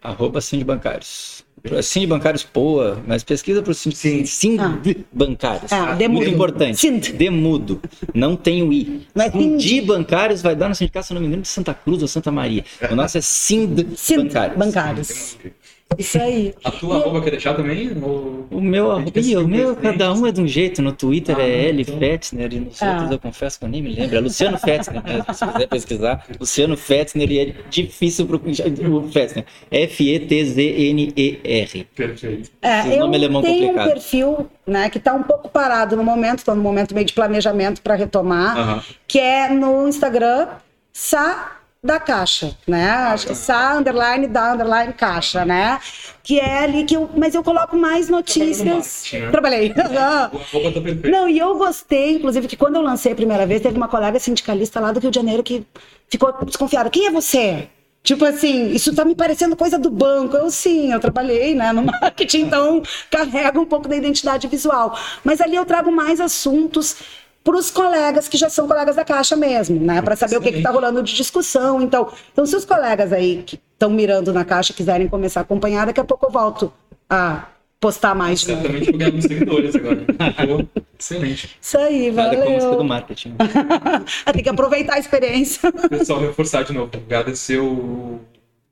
Arroba Sind Bancários. Sind Bancários Poa, mas pesquisa Sind, Sim. Sind Ah. Bancários. Ah, demudo. Muito importante. Sind. Demudo. Não tem o I. É Sind. Sind Bancários vai dar no sindicato, se não me engano, de Santa Cruz ou Santa Maria. O nosso é Sind, Sind Bancários. bancários. Isso aí. A tua arroba quer deixar também? Ou... O meu, A gente quer Ih, o meu, cada um é de um jeito. No Twitter Ah, é L então. Fetzner e nos Ah. outros eu confesso que eu nem me lembro. É Luciano Fetzner, né? se quiser pesquisar. Luciano Fetzner e é difícil pro o Fetzner. F-E-T-Z-N-E-R. Perfeito. É, Esse eu nome alemão tenho complicado. um perfil né, que está um pouco parado no momento, estou no momento meio de planejamento para retomar, Aham. que é no Instagram, Sa da Caixa, né? Acho que Sa underline da underline Caixa, né? Que é ali que eu, mas eu coloco mais notícias. Trabalhei. Não, e eu gostei, inclusive, que quando eu lancei a primeira vez, teve uma colega sindicalista lá do Rio de Janeiro que ficou desconfiada. Quem é você? Tipo assim, isso tá me parecendo coisa do banco. Eu sim, eu trabalhei né, no marketing, então carrega um pouco da identidade visual. Mas ali eu trago mais assuntos para os colegas que já são colegas da Caixa mesmo, né? Para saber o que está rolando de discussão. Então, então, se os colegas aí que estão mirando na Caixa quiserem começar a acompanhar, daqui a pouco eu volto a postar mais. Certamente vou ganhar alguns seguidores agora. Excelente. Isso aí, Nada como ser do valeu. marketing. Ah, Tem que aproveitar a experiência. Pessoal, reforçar de novo. Agradecer o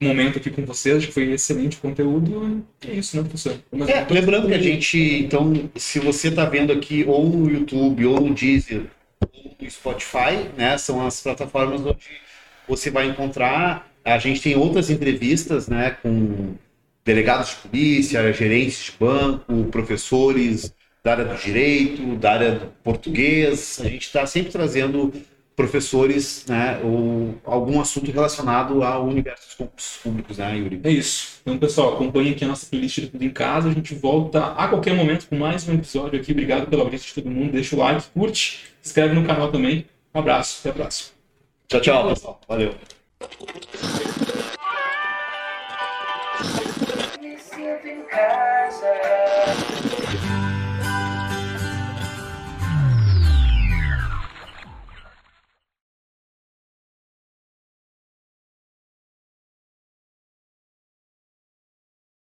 momento aqui com vocês. Acho que foi excelente conteúdo. E é isso, né, professor? Mas É, lembrando que a gente, então, se você está vendo aqui ou no YouTube, ou no Deezer, ou no Spotify, né, são as plataformas onde você vai encontrar. A gente tem outras entrevistas, né, com delegados de polícia, gerentes de banco, professores da área do direito, da área do português. A gente está sempre trazendo professores, né, ou algum assunto relacionado ao universo dos concursos públicos, né, Yuri? É isso. Então, pessoal, acompanhe aqui a nossa playlist do Tudo em Casa. A gente volta a qualquer momento com mais um episódio aqui. Obrigado pela audiência de todo mundo. Deixa o like, curte, se inscreve no canal também. Um abraço, até a próxima. Tchau, tchau, pessoal. Valeu. Me sinto em casa.